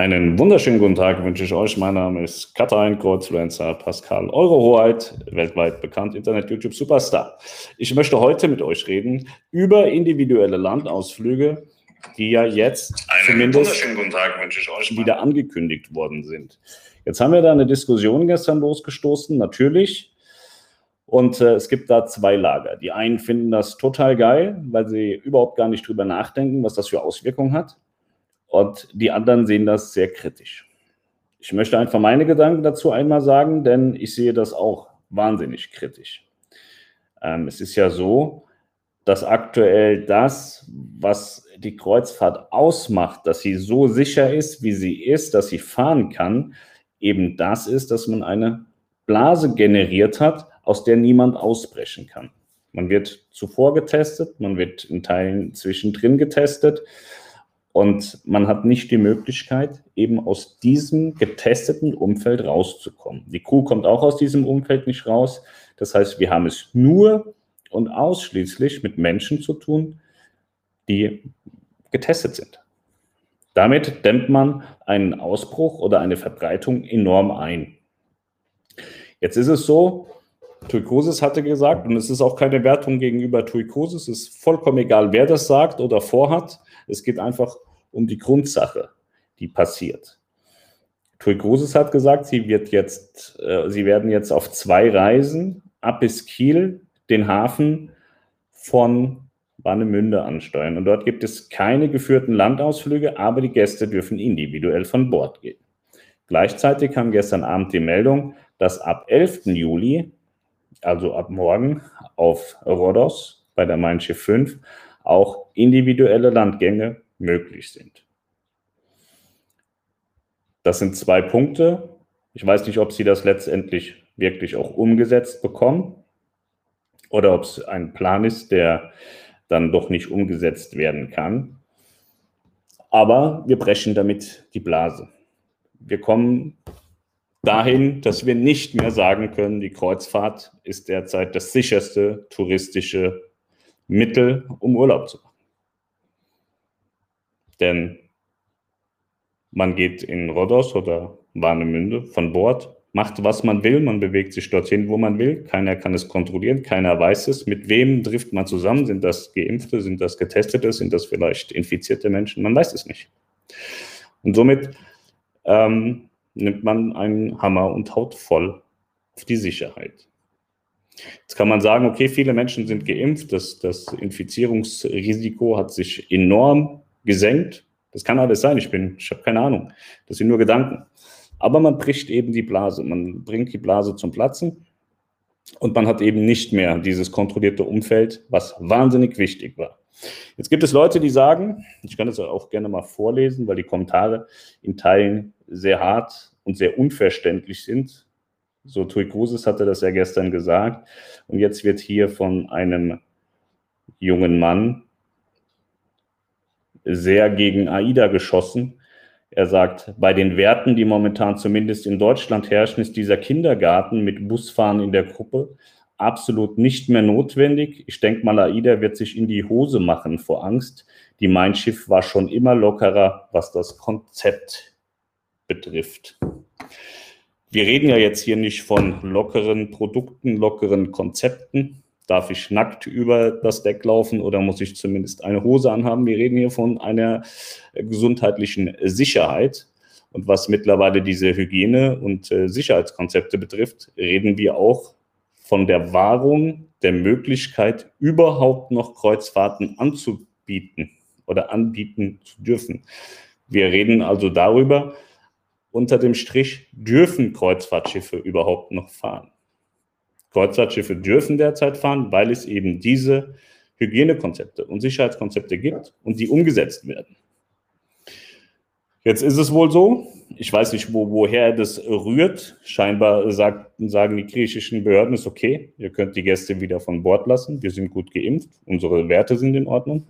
Einen wunderschönen guten Tag wünsche ich euch. Mein Name ist Katharin Kreuzfluencer Pascal Eurohoheit, weltweit bekannt, Internet-YouTube-Superstar. Ich möchte heute mit euch reden über individuelle Landausflüge, die ja jetzt Einen zumindest wieder angekündigt worden sind. Jetzt haben wir da eine Diskussion gestern losgestoßen, natürlich. Und äh, es gibt da zwei Lager. Die einen finden das total geil, weil sie überhaupt gar nicht drüber nachdenken, was das für Auswirkungen hat. Und die anderen sehen das sehr kritisch. Ich möchte einfach meine Gedanken dazu einmal sagen, denn ich sehe das auch wahnsinnig kritisch. Ähm, es ist ja so, dass aktuell das, was die Kreuzfahrt ausmacht, dass sie so sicher ist, wie sie ist, dass sie fahren kann, eben das ist, dass man eine Blase generiert hat, aus der niemand ausbrechen kann. Man wird zuvor getestet, man wird in Teilen zwischendrin getestet und man hat nicht die Möglichkeit, eben aus diesem getesteten Umfeld rauszukommen. Die Crew kommt auch aus diesem Umfeld nicht raus. Das heißt, wir haben es nur und ausschließlich mit Menschen zu tun, die getestet sind. Damit dämmt man einen Ausbruch oder eine Verbreitung enorm ein. Jetzt ist es so, Tuikosis hatte gesagt, und es ist auch keine Wertung gegenüber Tuikosis, es ist vollkommen egal, wer das sagt oder vorhat. Es geht einfach um die Grundsache, die passiert. Tui hat gesagt, sie, wird jetzt, äh, sie werden jetzt auf zwei Reisen ab bis Kiel den Hafen von Warnemünde ansteuern. Und dort gibt es keine geführten Landausflüge, aber die Gäste dürfen individuell von Bord gehen. Gleichzeitig kam gestern Abend die Meldung, dass ab 11. Juli, also ab morgen, auf Rhodos bei der Mein Schiff 5 auch individuelle Landgänge möglich sind. Das sind zwei Punkte. Ich weiß nicht, ob Sie das letztendlich wirklich auch umgesetzt bekommen oder ob es ein Plan ist, der dann doch nicht umgesetzt werden kann. Aber wir brechen damit die Blase. Wir kommen dahin, dass wir nicht mehr sagen können, die Kreuzfahrt ist derzeit das sicherste touristische Mittel, um Urlaub zu machen. Denn man geht in Rhodos oder Warnemünde von Bord, macht, was man will, man bewegt sich dorthin, wo man will, keiner kann es kontrollieren, keiner weiß es. Mit wem trifft man zusammen? Sind das Geimpfte, sind das Getestete, sind das vielleicht infizierte Menschen? Man weiß es nicht. Und somit ähm, nimmt man einen Hammer und haut voll auf die Sicherheit. Jetzt kann man sagen, okay, viele Menschen sind geimpft, das, das Infizierungsrisiko hat sich enorm gesenkt. Das kann alles sein, ich bin, ich habe keine Ahnung. Das sind nur Gedanken. Aber man bricht eben die Blase, man bringt die Blase zum Platzen und man hat eben nicht mehr dieses kontrollierte Umfeld, was wahnsinnig wichtig war. Jetzt gibt es Leute, die sagen, ich kann das auch gerne mal vorlesen, weil die Kommentare in Teilen sehr hart und sehr unverständlich sind. So Tui Cruises hatte das ja gestern gesagt. Und jetzt wird hier von einem jungen Mann sehr gegen AIDA geschossen. Er sagt, bei den Werten, die momentan zumindest in Deutschland herrschen, ist dieser Kindergarten mit Busfahren in der Gruppe absolut nicht mehr notwendig. Ich denke mal, AIDA wird sich in die Hose machen vor Angst. Die Mein Schiff war schon immer lockerer, was das Konzept betrifft. Wir reden ja jetzt hier nicht von lockeren Produkten, lockeren Konzepten. Darf ich nackt über das Deck laufen oder muss ich zumindest eine Hose anhaben? Wir reden hier von einer gesundheitlichen Sicherheit. Und was mittlerweile diese Hygiene- und äh, Sicherheitskonzepte betrifft, reden wir auch von der Wahrung der Möglichkeit, überhaupt noch Kreuzfahrten anzubieten oder anbieten zu dürfen. Wir reden also darüber, unter dem Strich dürfen Kreuzfahrtschiffe überhaupt noch fahren. Kreuzfahrtschiffe dürfen derzeit fahren, weil es eben diese Hygienekonzepte und Sicherheitskonzepte gibt und die umgesetzt werden. Jetzt ist es wohl so, ich weiß nicht, wo, woher das rührt. Scheinbar sagt, sagen die griechischen Behörden, ist okay, ihr könnt die Gäste wieder von Bord lassen, wir sind gut geimpft, unsere Werte sind in Ordnung.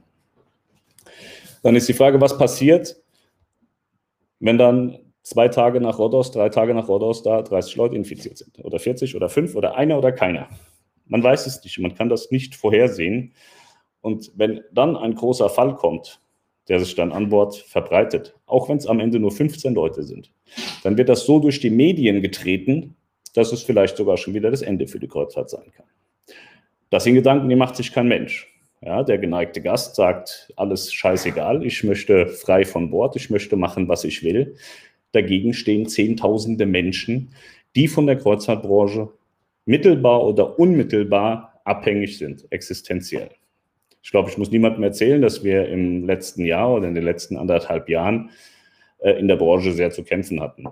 Dann ist die Frage, was passiert, wenn dann zwei Tage nach Rhodos, drei Tage nach Rhodos da 30 Leute infiziert sind. Oder 40 oder 5 oder einer oder keiner. Man weiß es nicht, man kann das nicht vorhersehen. Und wenn dann ein großer Fall kommt, der sich dann an Bord verbreitet, auch wenn es am Ende nur 15 Leute sind, dann wird das so durch die Medien getreten, dass es vielleicht sogar schon wieder das Ende für die Kreuzfahrt sein kann. Das sind Gedanken, die macht sich kein Mensch. Ja, der geneigte Gast sagt, alles scheißegal, ich möchte frei von Bord, ich möchte machen, was ich will. Dagegen stehen Zehntausende Menschen, die von der Kreuzfahrtbranche mittelbar oder unmittelbar abhängig sind, existenziell. Ich glaube, ich muss niemandem erzählen, dass wir im letzten Jahr oder in den letzten anderthalb Jahren äh, in der Branche sehr zu kämpfen hatten.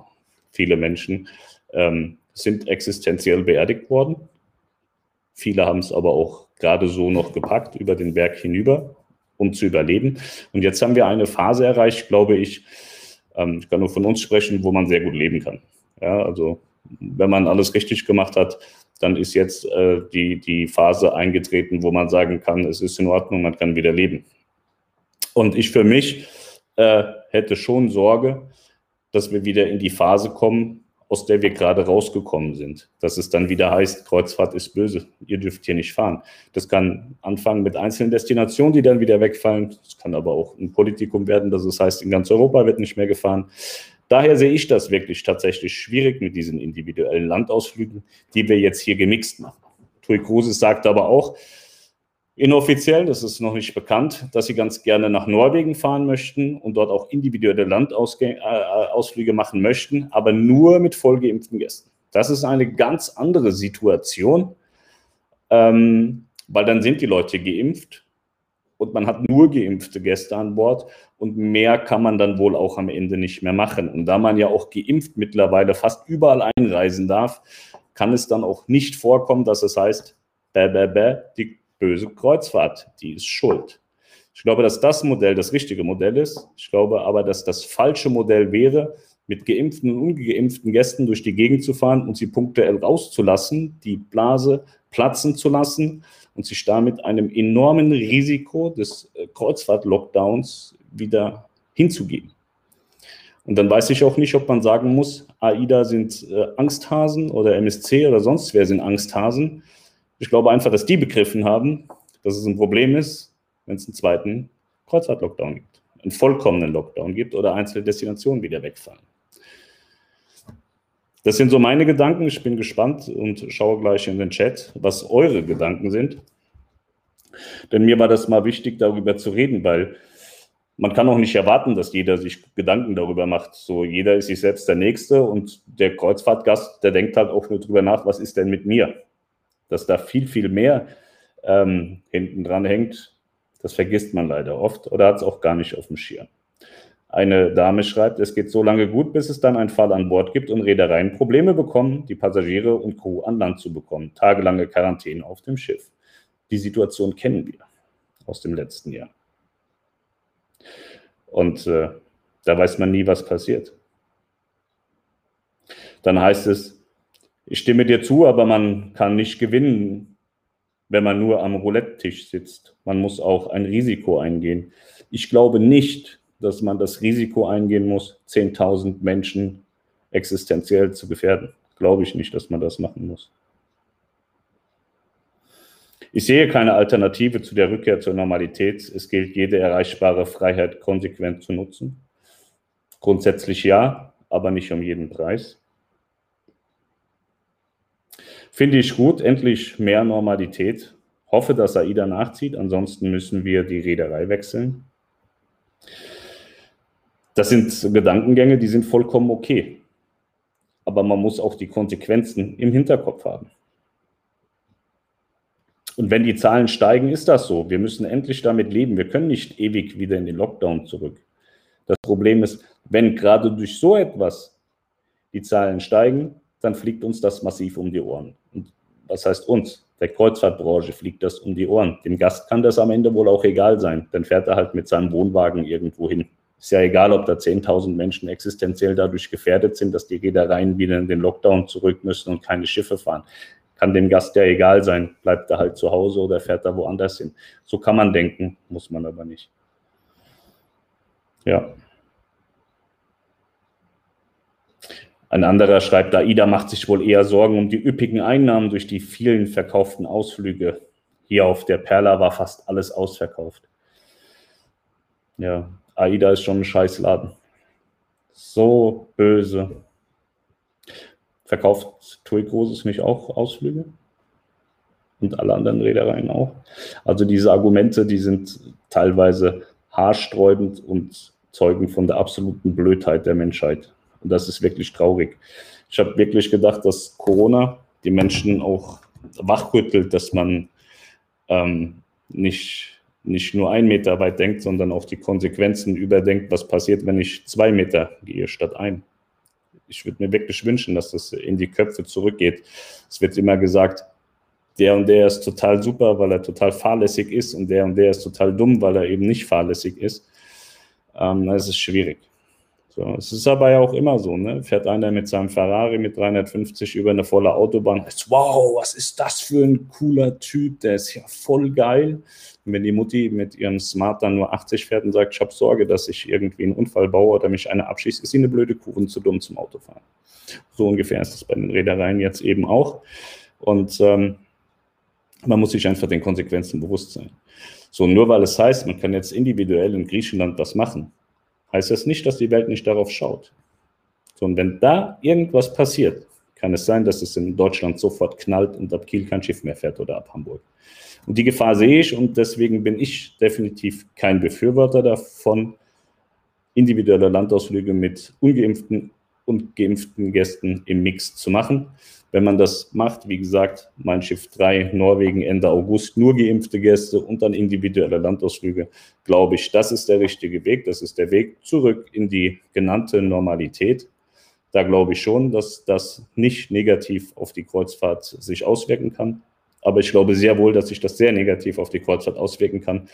Viele Menschen ähm, sind existenziell beerdigt worden. Viele haben es aber auch gerade so noch gepackt über den Berg hinüber, um zu überleben. Und jetzt haben wir eine Phase erreicht, glaube ich, ähm, ich kann nur von uns sprechen, wo man sehr gut leben kann. Ja, also wenn man alles richtig gemacht hat, dann ist jetzt äh, die, die Phase eingetreten, wo man sagen kann, es ist in Ordnung, man kann wieder leben. Und ich für mich äh, hätte schon Sorge, dass wir wieder in die Phase kommen, aus der wir gerade rausgekommen sind. Dass es dann wieder heißt, Kreuzfahrt ist böse, ihr dürft hier nicht fahren. Das kann anfangen mit einzelnen Destinationen, die dann wieder wegfallen. Es kann aber auch ein Politikum werden, dass es heißt, in ganz Europa wird nicht mehr gefahren. Daher sehe ich das wirklich tatsächlich schwierig mit diesen individuellen Landausflügen, die wir jetzt hier gemixt machen. Tui Cruises sagt aber auch, inoffiziell, das ist noch nicht bekannt, dass sie ganz gerne nach Norwegen fahren möchten und dort auch individuelle Landausflüge äh, machen möchten, aber nur mit vollgeimpften Gästen. Das ist eine ganz andere Situation, ähm, weil dann sind die Leute geimpft und man hat nur geimpfte Gäste an Bord und mehr kann man dann wohl auch am Ende nicht mehr machen. Und da man ja auch geimpft mittlerweile fast überall einreisen darf, kann es dann auch nicht vorkommen, dass es heißt, bäh, bäh, bäh, die böse Kreuzfahrt, die ist schuld. Ich glaube, dass das Modell das richtige Modell ist. Ich glaube aber, dass das falsche Modell wäre, mit geimpften und ungeimpften Gästen durch die Gegend zu fahren und sie punktuell rauszulassen, die Blase platzen zu lassen und sich damit einem enormen Risiko des äh, Kreuzfahrt-Lockdowns wieder hinzugeben. Und dann weiß ich auch nicht, ob man sagen muss, AIDA sind äh, Angsthasen oder MSC oder sonst wer sind Angsthasen. Ich glaube einfach, dass die begriffen haben, dass es ein Problem ist, wenn es einen zweiten Kreuzfahrt-Lockdown gibt, einen vollkommenen Lockdown gibt oder einzelne Destinationen wieder wegfallen. Das sind so meine Gedanken. Ich bin gespannt und schaue gleich in den Chat, was eure Gedanken sind. Denn mir war das mal wichtig, darüber zu reden, weil man kann auch nicht erwarten, dass jeder sich Gedanken darüber macht. So, jeder ist sich selbst der Nächste und der Kreuzfahrtgast, der denkt halt auch nur darüber nach, was ist denn mit mir? Dass da viel, viel mehr ähm, hinten dran hängt, das vergisst man leider oft oder hat es auch gar nicht auf dem Schirm. Eine Dame schreibt, es geht so lange gut, bis es dann einen Fall an Bord gibt und Reedereien Probleme bekommen, die Passagiere und Crew an Land zu bekommen. Tagelange Quarantäne auf dem Schiff. Die Situation kennen wir aus dem letzten Jahr. Und äh, da weiß man nie, was passiert. Dann heißt es, ich stimme dir zu, aber man kann nicht gewinnen, wenn man nur am Roulette-Tisch sitzt. Man muss auch ein Risiko eingehen. Ich glaube nicht, dass man das Risiko eingehen muss, 10.000 Menschen existenziell zu gefährden. Glaube ich nicht, dass man das machen muss. Ich sehe keine Alternative zu der Rückkehr zur Normalität. Es gilt, jede erreichbare Freiheit konsequent zu nutzen. Grundsätzlich ja, aber nicht um jeden Preis. Finde ich gut, endlich mehr Normalität. Hoffe, dass AIDA nachzieht, ansonsten müssen wir die Reederei wechseln. Das sind Gedankengänge, die sind vollkommen okay. Aber man muss auch die Konsequenzen im Hinterkopf haben. Und wenn die Zahlen steigen, ist das so. Wir müssen endlich damit leben. Wir können nicht ewig wieder in den Lockdown zurück. Das Problem ist, wenn gerade durch so etwas die Zahlen steigen, dann fliegt uns das massiv um die Ohren. Was heißt uns? Der Kreuzfahrtbranche fliegt das um die Ohren. Dem Gast kann das am Ende wohl auch egal sein. Dann fährt er halt mit seinem Wohnwagen irgendwo hin. Ist ja egal, ob da 10.000 Menschen existenziell dadurch gefährdet sind, dass die Reedereien wieder in den Lockdown zurück müssen und keine Schiffe fahren. Kann dem Gast ja egal sein. Bleibt er halt zu Hause oder fährt er woanders hin. So kann man denken, muss man aber nicht. Ja. Ein anderer schreibt, AIDA macht sich wohl eher Sorgen um die üppigen Einnahmen durch die vielen verkauften Ausflüge. Hier auf der Perla war fast alles ausverkauft. Ja, AIDA ist schon ein Scheißladen. So böse. Verkauft TUI Großes nicht auch Ausflüge? Und alle anderen Reedereien auch? Also diese Argumente, die sind teilweise haarsträubend und zeugen von der absoluten Blödheit der Menschheit. Und das ist wirklich traurig. Ich habe wirklich gedacht, dass Corona die Menschen auch wachrüttelt, dass man ähm, nicht, nicht nur einen Meter weit denkt, sondern auch die Konsequenzen überdenkt, was passiert, wenn ich zwei Meter gehe statt ein. Ich würde mir wirklich wünschen, dass das in die Köpfe zurückgeht. Es wird immer gesagt, der und der ist total super, weil er total fahrlässig ist und der und der ist total dumm, weil er eben nicht fahrlässig ist. Ähm, das ist schwierig. So, es ist aber ja auch immer so, ne? Fährt einer mit seinem Ferrari mit 350 über eine volle Autobahn, ist, wow, was ist das für ein cooler Typ, der ist ja voll geil. Und wenn die Mutti mit ihrem Smart dann nur 80 fährt und sagt, ich habe Sorge, dass ich irgendwie einen Unfall baue oder mich einer abschießt, ist sie eine blöde Kuh und zu dumm zum Autofahren. So ungefähr ist es bei den Reedereien jetzt eben auch. Und ähm, man muss sich einfach den Konsequenzen bewusst sein. So, nur weil es heißt, man kann jetzt individuell in Griechenland was machen, heißt das nicht, dass die Welt nicht darauf schaut. So, und wenn da irgendwas passiert, kann es sein, dass es in Deutschland sofort knallt und ab Kiel kein Schiff mehr fährt oder ab Hamburg. Und die Gefahr sehe ich und deswegen bin ich definitiv kein Befürworter davon, individuelle Landausflüge mit ungeimpften und geimpften Gästen im Mix zu machen. Wenn man das macht, wie gesagt, mein Schiff 3, Norwegen Ende August, nur geimpfte Gäste und dann individuelle Landausflüge, glaube ich, das ist der richtige Weg. Das ist der Weg zurück in die genannte Normalität. Da glaube ich schon, dass das nicht negativ auf die Kreuzfahrt sich auswirken kann. Aber ich glaube sehr wohl, dass sich das sehr negativ auf die Kreuzfahrt auswirken kann,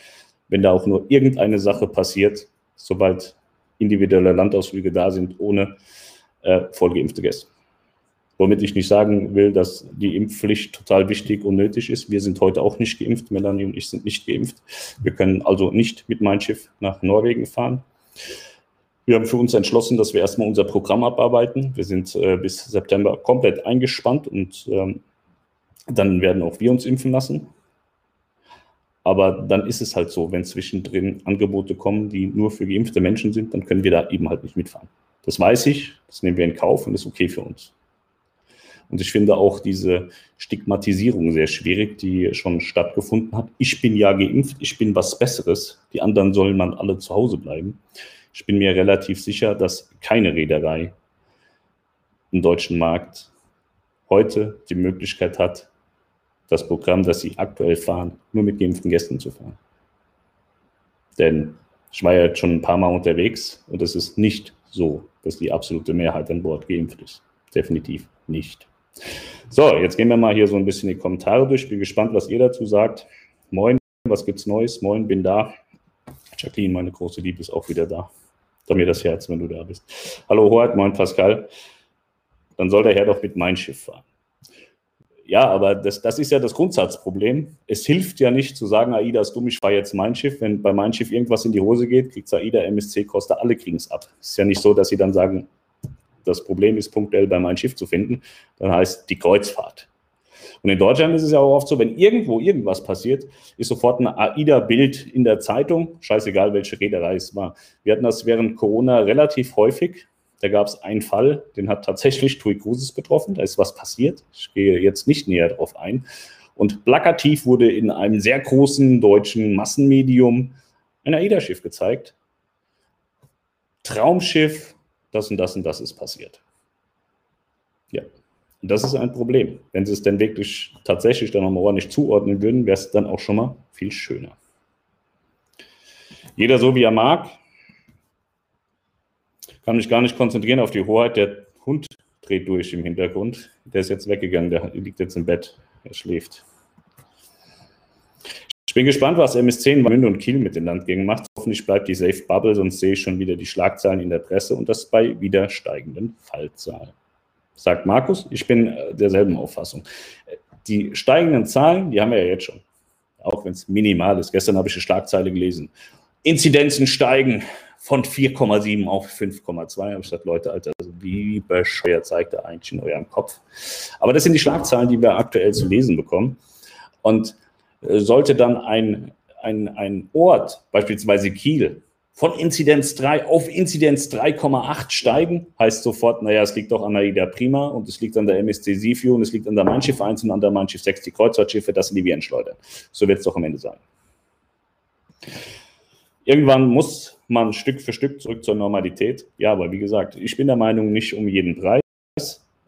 wenn da auch nur irgendeine Sache passiert, sobald individuelle Landausflüge da sind, ohne äh, vollgeimpfte Gäste. Womit ich nicht sagen will, dass die Impfpflicht total wichtig und nötig ist. Wir sind heute auch nicht geimpft. Melanie und ich sind nicht geimpft. Wir können also nicht mit meinem Schiff nach Norwegen fahren. Wir haben für uns entschlossen, dass wir erstmal unser Programm abarbeiten. Wir sind äh, bis September komplett eingespannt und ähm, dann werden auch wir uns impfen lassen. Aber dann ist es halt so, wenn zwischendrin Angebote kommen, die nur für geimpfte Menschen sind, dann können wir da eben halt nicht mitfahren. Das weiß ich, das nehmen wir in Kauf und ist okay für uns. Und ich finde auch diese Stigmatisierung sehr schwierig, die schon stattgefunden hat. Ich bin ja geimpft, ich bin was Besseres. Die anderen sollen man alle zu Hause bleiben. Ich bin mir relativ sicher, dass keine Reederei im deutschen Markt heute die Möglichkeit hat, das Programm, das sie aktuell fahren, nur mit geimpften Gästen zu fahren. Denn ich war ja jetzt schon ein paar Mal unterwegs und es ist nicht so, dass die absolute Mehrheit an Bord geimpft ist. Definitiv nicht. So, jetzt gehen wir mal hier so ein bisschen die Kommentare durch. Bin gespannt, was ihr dazu sagt. Moin, was gibt's Neues? Moin, bin da. Jacqueline, meine große Liebe, ist auch wieder da. Da mir das Herz, wenn du da bist. Hallo Hoheit, moin Pascal. Dann soll der Herr doch mit mein Schiff fahren. Ja, aber das, das ist ja das Grundsatzproblem. Es hilft ja nicht zu sagen, AIDA ist dumm, ich fahre jetzt mein Schiff. Wenn bei meinem Schiff irgendwas in die Hose geht, kriegt AIDA, MSC, Costa, alle kriegen es ab. Es ist ja nicht so, dass sie dann sagen, das Problem ist punktuell bei meinem Schiff zu finden, dann heißt die Kreuzfahrt. Und in Deutschland ist es ja auch oft so, wenn irgendwo irgendwas passiert, ist sofort ein AIDA-Bild in der Zeitung, scheißegal, welche Reederei es war. Wir hatten das während Corona relativ häufig. Da gab es einen Fall, den hat tatsächlich TUI Cruises betroffen. Da ist was passiert. Ich gehe jetzt nicht näher darauf ein. Und plakativ wurde in einem sehr großen deutschen Massenmedium ein AIDA-Schiff gezeigt. Traumschiff, das und das und das ist passiert. Ja, und das ist ein Problem. Wenn Sie es denn wirklich tatsächlich dann nochmal ordentlich zuordnen würden, wäre es dann auch schon mal viel schöner. Jeder so, wie er mag. Kann mich gar nicht konzentrieren auf die Hoheit. Der Hund dreht durch im Hintergrund. Der ist jetzt weggegangen, der liegt jetzt im Bett, er schläft. Ich bin gespannt, was MS10 in Münde und Kiel mit den Landgängen macht. Hoffentlich bleibt die Safe Bubble, sonst sehe ich schon wieder die Schlagzeilen in der Presse und das bei wieder steigenden Fallzahlen. Sagt Markus, ich bin äh, derselben Auffassung. Die steigenden Zahlen, die haben wir ja jetzt schon, auch wenn es minimal ist. Gestern habe ich eine Schlagzeile gelesen. Inzidenzen steigen von 4,7 auf 5,2. Da habe ich gesagt, Leute, Alter, also wie bescheuert zeigt er eigentlich in eurem Kopf? Aber das sind die Schlagzeilen, die wir aktuell zu lesen bekommen. Und sollte dann ein, ein, ein Ort, beispielsweise Kiel, von Inzidenz 3 auf Inzidenz 3,8 steigen, heißt sofort, naja, es liegt doch an der AIDA Prima und es liegt an der MSC Sifio und es liegt an der Mein Schiff 1 und an der Mein Schiff 6, die Kreuzfahrtschiffe, das sind die wir entschleudern. So wird es doch am Ende sein. Irgendwann muss man Stück für Stück zurück zur Normalität. Ja, aber wie gesagt, ich bin der Meinung, nicht um jeden Preis.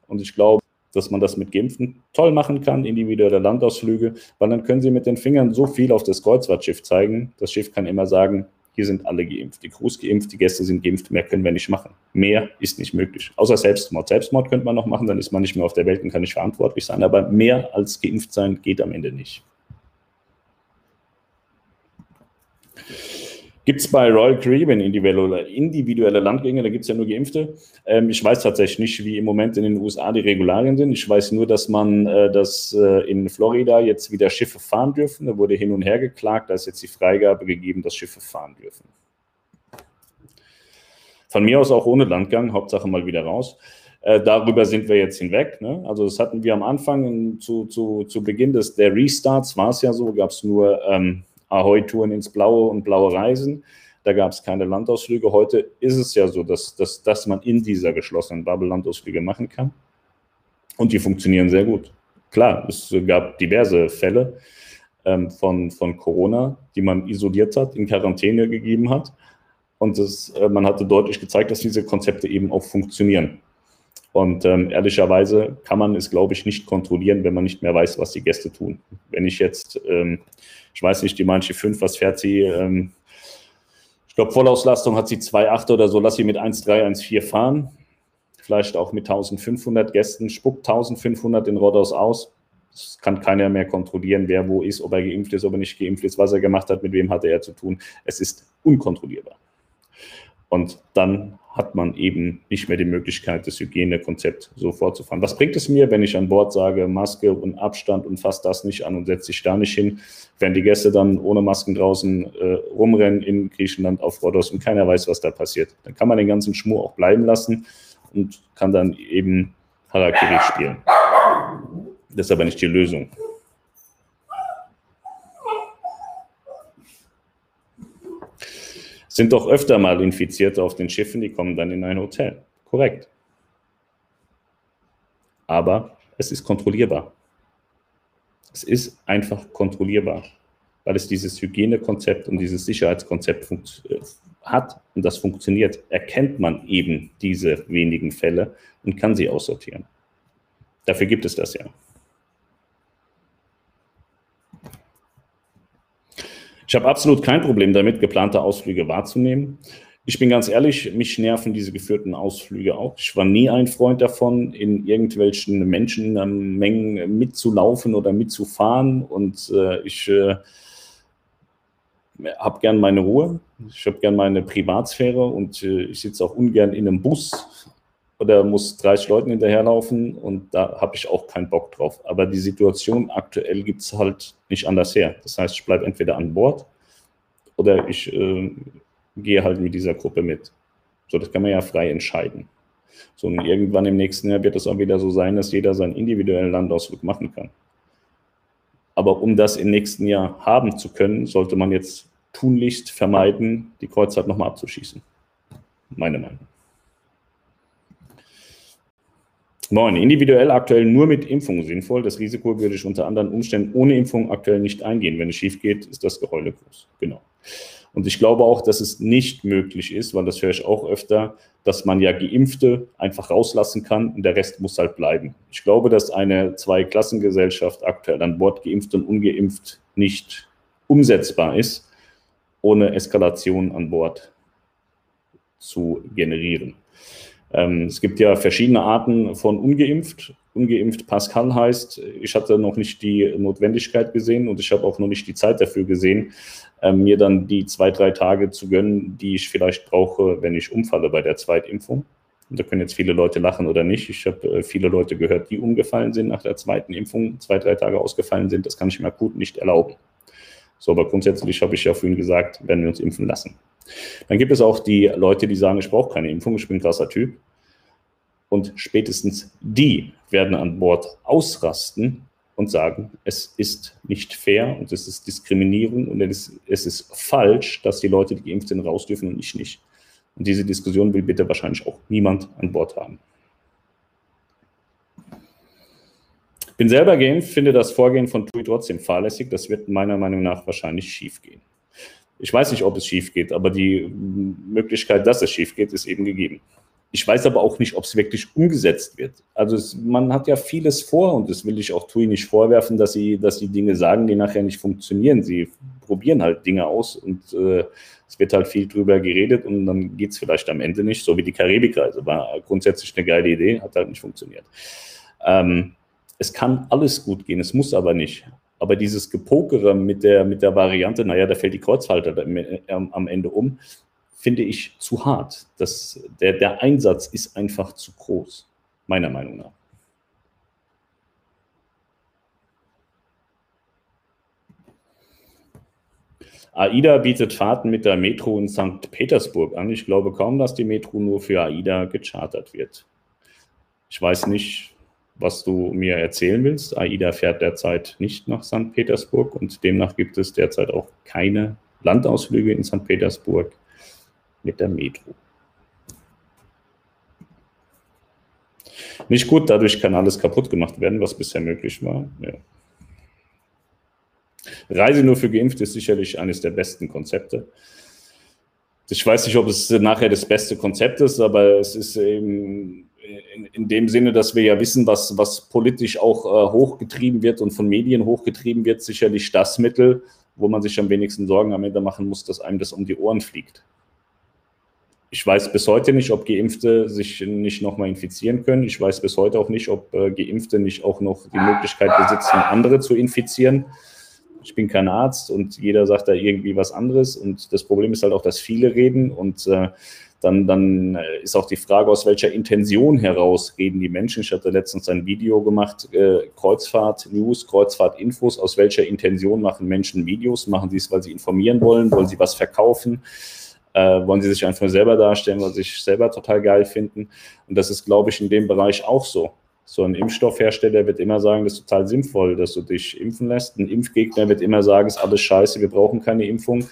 Und ich glaube, dass man das mit Geimpfen toll machen kann, individuelle Landausflüge, weil dann können sie mit den Fingern so viel auf das Kreuzfahrtschiff zeigen. Das Schiff kann immer sagen, hier sind alle geimpft. Die Crews geimpft, die Gäste sind geimpft, mehr können wir nicht machen. Mehr ist nicht möglich. Außer Selbstmord. Selbstmord könnte man noch machen, dann ist man nicht mehr auf der Welt und kann nicht verantwortlich sein. Aber mehr als geimpft sein geht am Ende nicht. Gibt es bei Royal Caribbean individuelle, individuelle Landgänge? Da gibt es ja nur Geimpfte. Ähm, ich weiß tatsächlich nicht, wie im Moment in den USA die Regularien sind. Ich weiß nur, dass man äh, dass äh, in Florida jetzt wieder Schiffe fahren dürfen. Da wurde hin und her geklagt. Da ist jetzt die Freigabe gegeben, dass Schiffe fahren dürfen. Von mir aus auch ohne Landgang, Hauptsache mal wieder raus. Äh, darüber sind wir jetzt hinweg. Ne? Also das hatten wir am Anfang zu, zu, zu Beginn des der Restarts war es ja so, gab es nur ähm, Ahoi-Touren ins Blaue und blaue Reisen. Da gab es keine Landausflüge. Heute ist es ja so, dass, dass, dass man in dieser geschlossenen Bubble Landausflüge machen kann. Und die funktionieren sehr gut. Klar, es gab diverse Fälle ähm, von, von Corona, die man isoliert hat, in Quarantäne gegeben hat. Und das, äh, man hatte deutlich gezeigt, dass diese Konzepte eben auch funktionieren. Und ähm, ehrlicherweise kann man es, glaube ich, nicht kontrollieren, wenn man nicht mehr weiß, was die Gäste tun. Wenn ich jetzt ähm, ich weiß nicht, die manche 5, was fährt sie? Ähm, ich glaube, Vollauslastung hat sie 2,8 oder so, lass sie mit 1,3, 1,4 fahren. Vielleicht auch mit 1500 Gästen, spuckt 1500 in Rodos aus. Das kann keiner mehr kontrollieren, wer wo ist, ob er geimpft ist, ob er nicht geimpft ist, was er gemacht hat, mit wem hatte er zu tun. Es ist unkontrollierbar. Und dann hat man eben nicht mehr die Möglichkeit, das Hygienekonzept so fortzufahren. Was bringt es mir, wenn ich an Bord sage, Maske und Abstand und fasst das nicht an und setze sich da nicht hin, wenn die Gäste dann ohne Masken draußen äh, rumrennen in Griechenland auf Rhodos und keiner weiß, was da passiert. Dann kann man den ganzen Schmur auch bleiben lassen und kann dann eben Harakiri spielen. Das ist aber nicht die Lösung. Sind doch öfter mal Infizierte auf den Schiffen, die kommen dann in ein Hotel. Korrekt. Aber es ist kontrollierbar. Es ist einfach kontrollierbar, weil es dieses Hygienekonzept und dieses Sicherheitskonzept äh, hat und das funktioniert, erkennt man eben diese wenigen Fälle und kann sie aussortieren. Dafür gibt es das ja. Ich habe absolut kein Problem damit, geplante Ausflüge wahrzunehmen. Ich bin ganz ehrlich, mich nerven diese geführten Ausflüge auch. Ich war nie ein Freund davon, in irgendwelchen Menschenmengen mitzulaufen oder mitzufahren. Und äh, ich äh, habe gern meine Ruhe. Ich habe gern meine Privatsphäre und äh, ich sitze auch ungern in einem Bus oder muss 30 Leuten hinterherlaufen und da habe ich auch keinen Bock drauf. Aber die Situation aktuell gibt es halt nicht anders her. Das heißt, ich bleibe entweder an Bord oder ich äh, gehe halt mit dieser Gruppe mit. So, das kann man ja frei entscheiden. So, und irgendwann im nächsten Jahr wird es auch wieder so sein, dass jeder seinen individuellen Landausflug machen kann. Aber um das im nächsten Jahr haben zu können, sollte man jetzt tunlichst vermeiden, die Kreuzfahrt nochmal abzuschießen. Meine Meinung. Neun. Individuell aktuell nur mit Impfung sinnvoll. Das Risiko würde ich unter anderen Umständen ohne Impfung aktuell nicht eingehen. Wenn es schief geht, ist das Geheule groß. Genau. Und ich glaube auch, dass es nicht möglich ist, weil das höre ich auch öfter, dass man ja Geimpfte einfach rauslassen kann und der Rest muss halt bleiben. Ich glaube, dass eine Zweiklassengesellschaft aktuell an Bord geimpft und ungeimpft nicht umsetzbar ist, ohne Eskalation an Bord zu generieren. Ähm, es gibt ja verschiedene Arten von ungeimpft. Ungeimpft Pascal heißt, ich hatte noch nicht die Notwendigkeit gesehen und ich habe auch noch nicht die Zeit dafür gesehen, äh, mir dann die zwei, drei Tage zu gönnen, die ich vielleicht brauche, wenn ich umfalle bei der Zweitimpfung. Und da können jetzt viele Leute lachen oder nicht. Ich habe äh, viele Leute gehört, die umgefallen sind nach der zweiten Impfung, zwei, drei Tage ausgefallen sind. Das kann ich mir akut nicht erlauben. So, aber grundsätzlich habe ich ja vorhin gesagt, werden wir uns impfen lassen. Dann gibt es auch die Leute, die sagen, ich brauche keine Impfung, ich bin ein krasser Typ. Und spätestens die werden an Bord ausrasten, und sagen, es ist nicht fair und es ist Diskriminierung und es ist, es ist falsch, dass die Leute, die geimpft sind, raus dürfen und ich nicht. Und diese Diskussion will bitte wahrscheinlich auch niemand an Bord haben. Bin selber geimpft, finde das Vorgehen von TUI trotzdem fahrlässig. Das wird meiner Meinung nach wahrscheinlich schief gehen. Ich weiß nicht, ob es schief geht, aber die Möglichkeit, dass es schief geht, ist eben gegeben. Ich weiß aber auch nicht, ob es wirklich umgesetzt wird. Also es, man hat ja vieles vor und das will ich auch TUI nicht vorwerfen, dass sie, dass sie Dinge sagen, die nachher nicht funktionieren. Sie probieren halt Dinge aus und äh, es wird halt viel drüber geredet und dann geht es vielleicht am Ende nicht, so wie die Karibikreise. War grundsätzlich eine geile Idee, hat halt nicht funktioniert. Ähm, es kann alles gut gehen, es muss aber nicht. Aber dieses Gepokere mit der, mit der Variante, naja, da fällt die Kreuzhalter am Ende um, finde ich zu hart. Das, der, der Einsatz ist einfach zu groß, meiner Meinung nach. AIDA bietet Fahrten mit der Metro in St. Petersburg an. Ich glaube kaum, dass die Metro nur für AIDA gechartert wird. Ich weiß nicht, was du mir erzählen willst. AIDA fährt derzeit nicht nach St. Petersburg und demnach gibt es derzeit auch keine Landausflüge in St. Petersburg mit der Metro. Nicht gut, dadurch kann alles kaputt gemacht werden, was bisher möglich war. Ja. Reise nur für Geimpfte ist sicherlich eines der besten Konzepte. Ich weiß nicht, ob es nachher das beste Konzept ist, aber es ist eben in, in dem Sinne, dass wir ja wissen, was, was politisch auch äh, hochgetrieben wird und von Medien hochgetrieben wird, sicherlich das Mittel, wo man sich am wenigsten Sorgen am Ende machen muss, dass einem das um die Ohren fliegt. Ich weiß bis heute nicht, ob Geimpfte sich nicht nochmal infizieren können. Ich weiß bis heute auch nicht, ob äh, Geimpfte nicht auch noch die Möglichkeit besitzen, andere zu infizieren. Ich bin kein Arzt und jeder sagt da irgendwie was anderes. Und das Problem ist halt auch, dass viele reden und äh, dann, dann äh, ist auch die Frage, aus welcher Intention heraus reden die Menschen. Ich hatte letztens ein Video gemacht, äh, Kreuzfahrt-News, Kreuzfahrt-Infos. Aus welcher Intention machen Menschen Videos? Machen sie es, weil sie informieren wollen? Wollen sie was verkaufen? Äh, wollen sie sich einfach selber darstellen, weil sie sich selber total geil finden? Und das ist, glaube ich, in dem Bereich auch so. So ein Impfstoffhersteller wird immer sagen, das ist total sinnvoll, dass du dich impfen lässt. Ein Impfgegner wird immer sagen, es ist alles scheiße, wir brauchen keine Impfung.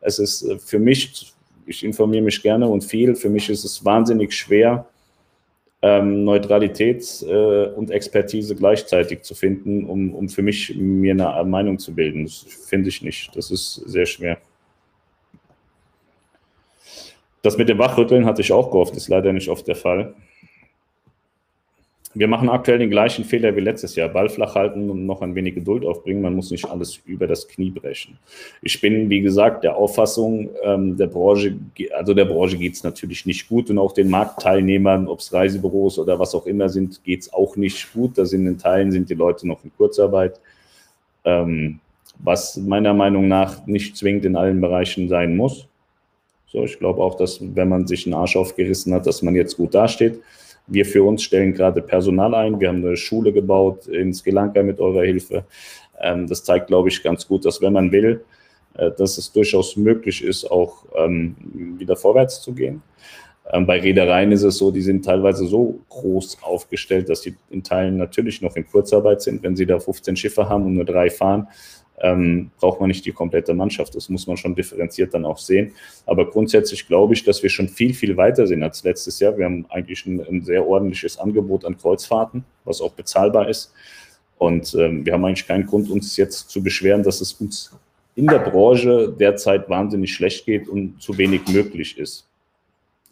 Es ist äh, für mich ich informiere mich gerne und viel. Für mich ist es wahnsinnig schwer, ähm, Neutralität äh, und Expertise gleichzeitig zu finden, um, um für mich mir eine Meinung zu bilden. Das finde ich nicht. Das ist sehr schwer. Das mit dem Wachrütteln hatte ich auch gehofft, ist leider nicht oft der Fall. Wir machen aktuell den gleichen Fehler wie letztes Jahr. Ball flach halten und noch ein wenig Geduld aufbringen. Man muss nicht alles über das Knie brechen. Ich bin, wie gesagt, der Auffassung, ähm, der Branche, also der Branche geht es natürlich nicht gut und auch den Marktteilnehmern, ob es Reisebüros oder was auch immer sind, geht es auch nicht gut. Da sind in Teilen sind die Leute noch in Kurzarbeit. Ähm, was meiner Meinung nach nicht zwingend in allen Bereichen sein muss. So, ich glaube auch, dass wenn man sich einen Arsch aufgerissen hat, dass man jetzt gut dasteht. Wir für uns stellen gerade Personal ein. Wir haben eine Schule gebaut in Sri Lanka mit eurer Hilfe. Ähm, das zeigt, glaube ich, ganz gut, dass wenn man will, äh, dass es durchaus möglich ist, auch ähm, wieder vorwärts zu gehen. Ähm, bei Reedereien ist es so, die sind teilweise so groß aufgestellt, dass sie in Teilen natürlich noch in Kurzarbeit sind. Wenn sie da 15 Schiffe haben und nur drei fahren, ähm, braucht man nicht die komplette Mannschaft. Das muss man schon differenziert dann auch sehen. Aber grundsätzlich glaube ich, dass wir schon viel, viel weiter sind als letztes Jahr. Wir haben eigentlich ein, ein sehr ordentliches Angebot an Kreuzfahrten, was auch bezahlbar ist. Und ähm, wir haben eigentlich keinen Grund, uns jetzt zu beschweren, dass es uns in der Branche derzeit wahnsinnig schlecht geht und zu wenig möglich ist.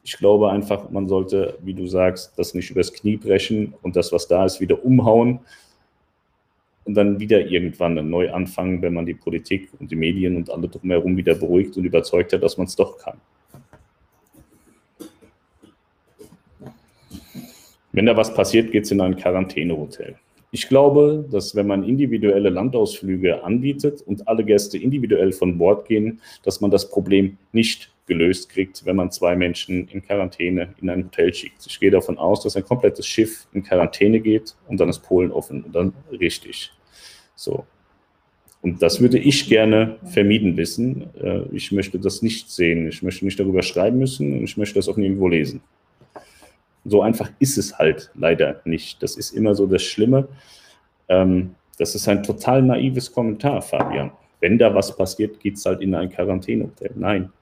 Ich glaube einfach, man sollte, wie du sagst, das nicht übers Knie brechen und das, was da ist, wieder umhauen, und dann wieder irgendwann neu anfangen, wenn man die Politik und die Medien und alle drumherum wieder beruhigt und überzeugt hat, dass man es doch kann. Wenn da was passiert, geht es in ein Quarantänehotel. Ich glaube, dass wenn man individuelle Landausflüge anbietet und alle Gäste individuell von Bord gehen, dass man das Problem nicht gelöst kriegt, wenn man zwei Menschen in Quarantäne in ein Hotel schickt. Ich gehe davon aus, dass ein komplettes Schiff in Quarantäne geht und dann ist Polen offen und dann richtig. So. Und das würde ich gerne vermieden wissen. Äh, ich möchte das nicht sehen. Ich möchte nicht darüber schreiben müssen und ich möchte das auch nirgendwo lesen. So einfach ist es halt leider nicht. Das ist immer so das Schlimme. Ähm, Das ist ein total naives Kommentar, Fabian. Wenn da was passiert, geht es halt in ein Quarantänehotel. Nein,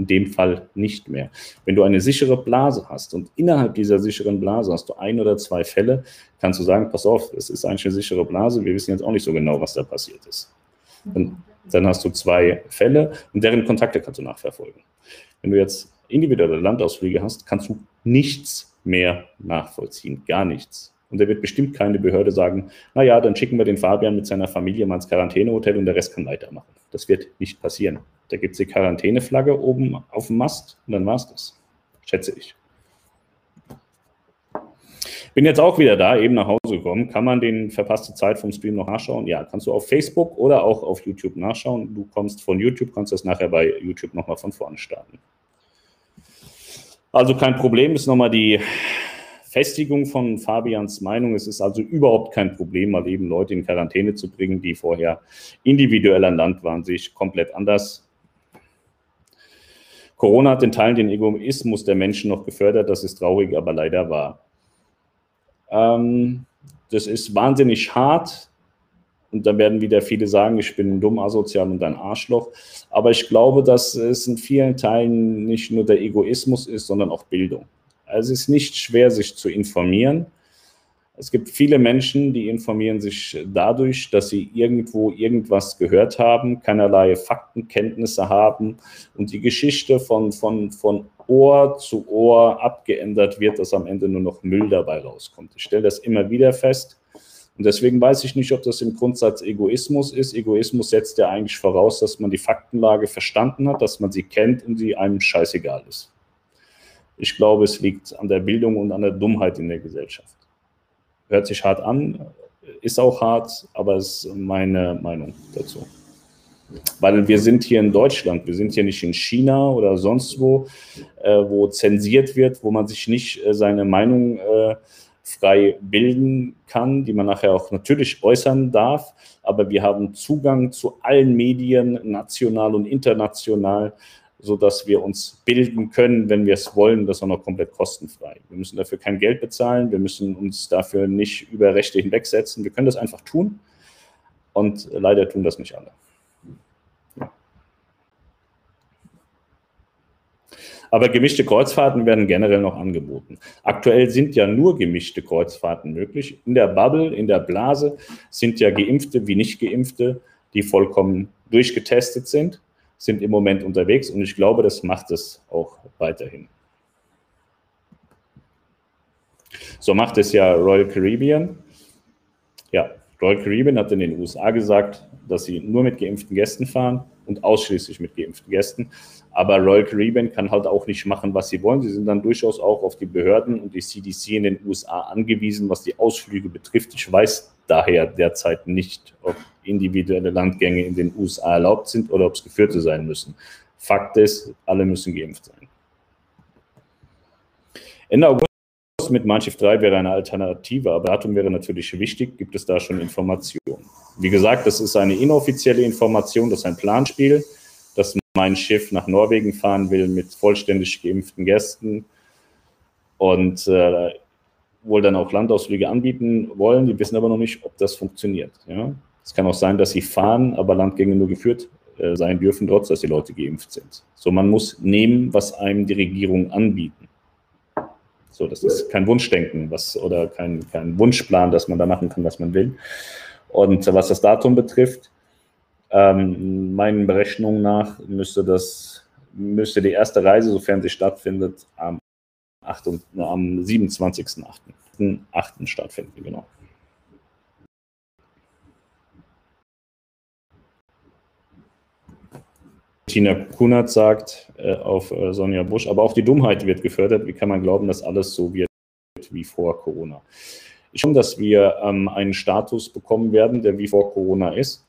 in dem Fall nicht mehr. Wenn du eine sichere Blase hast und innerhalb dieser sicheren Blase hast du ein oder zwei Fälle, kannst du sagen, pass auf, es ist eigentlich eine sichere Blase, wir wissen jetzt auch nicht so genau, was da passiert ist. Und dann hast du zwei Fälle und deren Kontakte kannst du nachverfolgen. Wenn du jetzt individuelle Landausflüge hast, kannst du nichts mehr nachvollziehen, gar nichts. Und da wird bestimmt keine Behörde sagen, naja, dann schicken wir den Fabian mit seiner Familie mal ins Quarantänehotel und der Rest kann weitermachen. Das wird nicht passieren. Da gibt es die Quarantäneflagge oben auf dem Mast und dann war es das. Schätze ich. Bin jetzt auch wieder da, eben nach Hause gekommen. Kann man den verpasste Zeit vom Stream noch nachschauen? Ja, kannst du auf Facebook oder auch auf YouTube nachschauen. Du kommst von YouTube, kannst das nachher bei YouTube nochmal von vorne starten. Also kein Problem, ist nochmal die Festigung von Fabians Meinung. Es ist also überhaupt kein Problem, mal eben Leute in Quarantäne zu bringen, die vorher individuell an Land waren, sich komplett anders. Corona hat in Teilen den Egoismus der Menschen noch gefördert. Das ist traurig, aber leider wahr. Ähm, das ist wahnsinnig hart. Und da werden wieder viele sagen, ich bin dumm, asozial und ein Arschloch. Aber ich glaube, dass es in vielen Teilen nicht nur der Egoismus ist, sondern auch Bildung. Also es ist nicht schwer, sich zu informieren. Es gibt viele Menschen, die informieren sich dadurch, dass sie irgendwo irgendwas gehört haben, keinerlei Faktenkenntnisse haben und die Geschichte von, von, von Ohr zu Ohr abgeändert wird, dass am Ende nur noch Müll dabei rauskommt. Ich stelle das immer wieder fest. Und deswegen weiß ich nicht, ob das im Grundsatz Egoismus ist. Egoismus setzt ja eigentlich voraus, dass man die Faktenlage verstanden hat, dass man sie kennt und sie einem scheißegal ist. Ich glaube, es liegt an der Bildung und an der Dummheit in der Gesellschaft. Hört sich hart an, ist auch hart, aber ist meine Meinung dazu. Weil wir sind hier in Deutschland, wir sind hier nicht in China oder sonst wo, äh, wo zensiert wird, wo man sich nicht äh, seine Meinung äh, frei bilden kann, die man nachher auch natürlich äußern darf. Aber wir haben Zugang zu allen Medien, national und international so dass wir uns bilden können, wenn wir es wollen, das auch noch komplett kostenfrei. Wir müssen dafür kein Geld bezahlen, wir müssen uns dafür nicht über Rechte hinwegsetzen. Wir können das einfach tun und leider tun das nicht alle. Aber gemischte Kreuzfahrten werden generell noch angeboten. Aktuell sind ja nur gemischte Kreuzfahrten möglich. In der Bubble, in der Blase sind ja Geimpfte wie nicht Geimpfte, die vollkommen durchgetestet sind sind im Moment unterwegs und ich glaube, das macht es auch weiterhin. So macht es ja Royal Caribbean. Ja, Royal Caribbean hat in den USA gesagt, dass sie nur mit geimpften Gästen fahren und ausschließlich mit geimpften Gästen. Aber Royal Caribbean kann halt auch nicht machen, was sie wollen. Sie sind dann durchaus auch auf die Behörden und die CDC in den USA angewiesen, was die Ausflüge betrifft. Ich weiß daher derzeit nicht, ob individuelle Landgänge in den USA erlaubt sind oder ob es geführte sein müssen. Fakt ist, alle müssen geimpft sein. Ende August mit Mannschaft 3 wäre eine Alternative, aber Datum wäre natürlich wichtig. Gibt es da schon Informationen? Wie gesagt, das ist eine inoffizielle Information, das ist ein Planspiel, dass mein Schiff nach Norwegen fahren will mit vollständig geimpften Gästen und äh, wohl dann auch Landausflüge anbieten wollen. Die wissen aber noch nicht, ob das funktioniert. Ja? Es kann auch sein, dass sie fahren, aber Landgänge nur geführt äh, sein dürfen, trotz dass die Leute geimpft sind. So, man muss nehmen, was einem die Regierung anbieten. So, das ist kein Wunschdenken was, oder kein, kein Wunschplan, dass man da machen kann, was man will. Und was das Datum betrifft, ähm, meinen Berechnungen nach müsste das müsste die erste Reise, sofern sie stattfindet, am, 8, am 27.8. stattfinden, genau. Tina Kunert sagt äh, auf äh, Sonja Busch, aber auch die Dummheit wird gefördert. Wie kann man glauben, dass alles so wird wie vor Corona? Hoffe, dass wir ähm, einen Status bekommen werden, der wie vor Corona ist.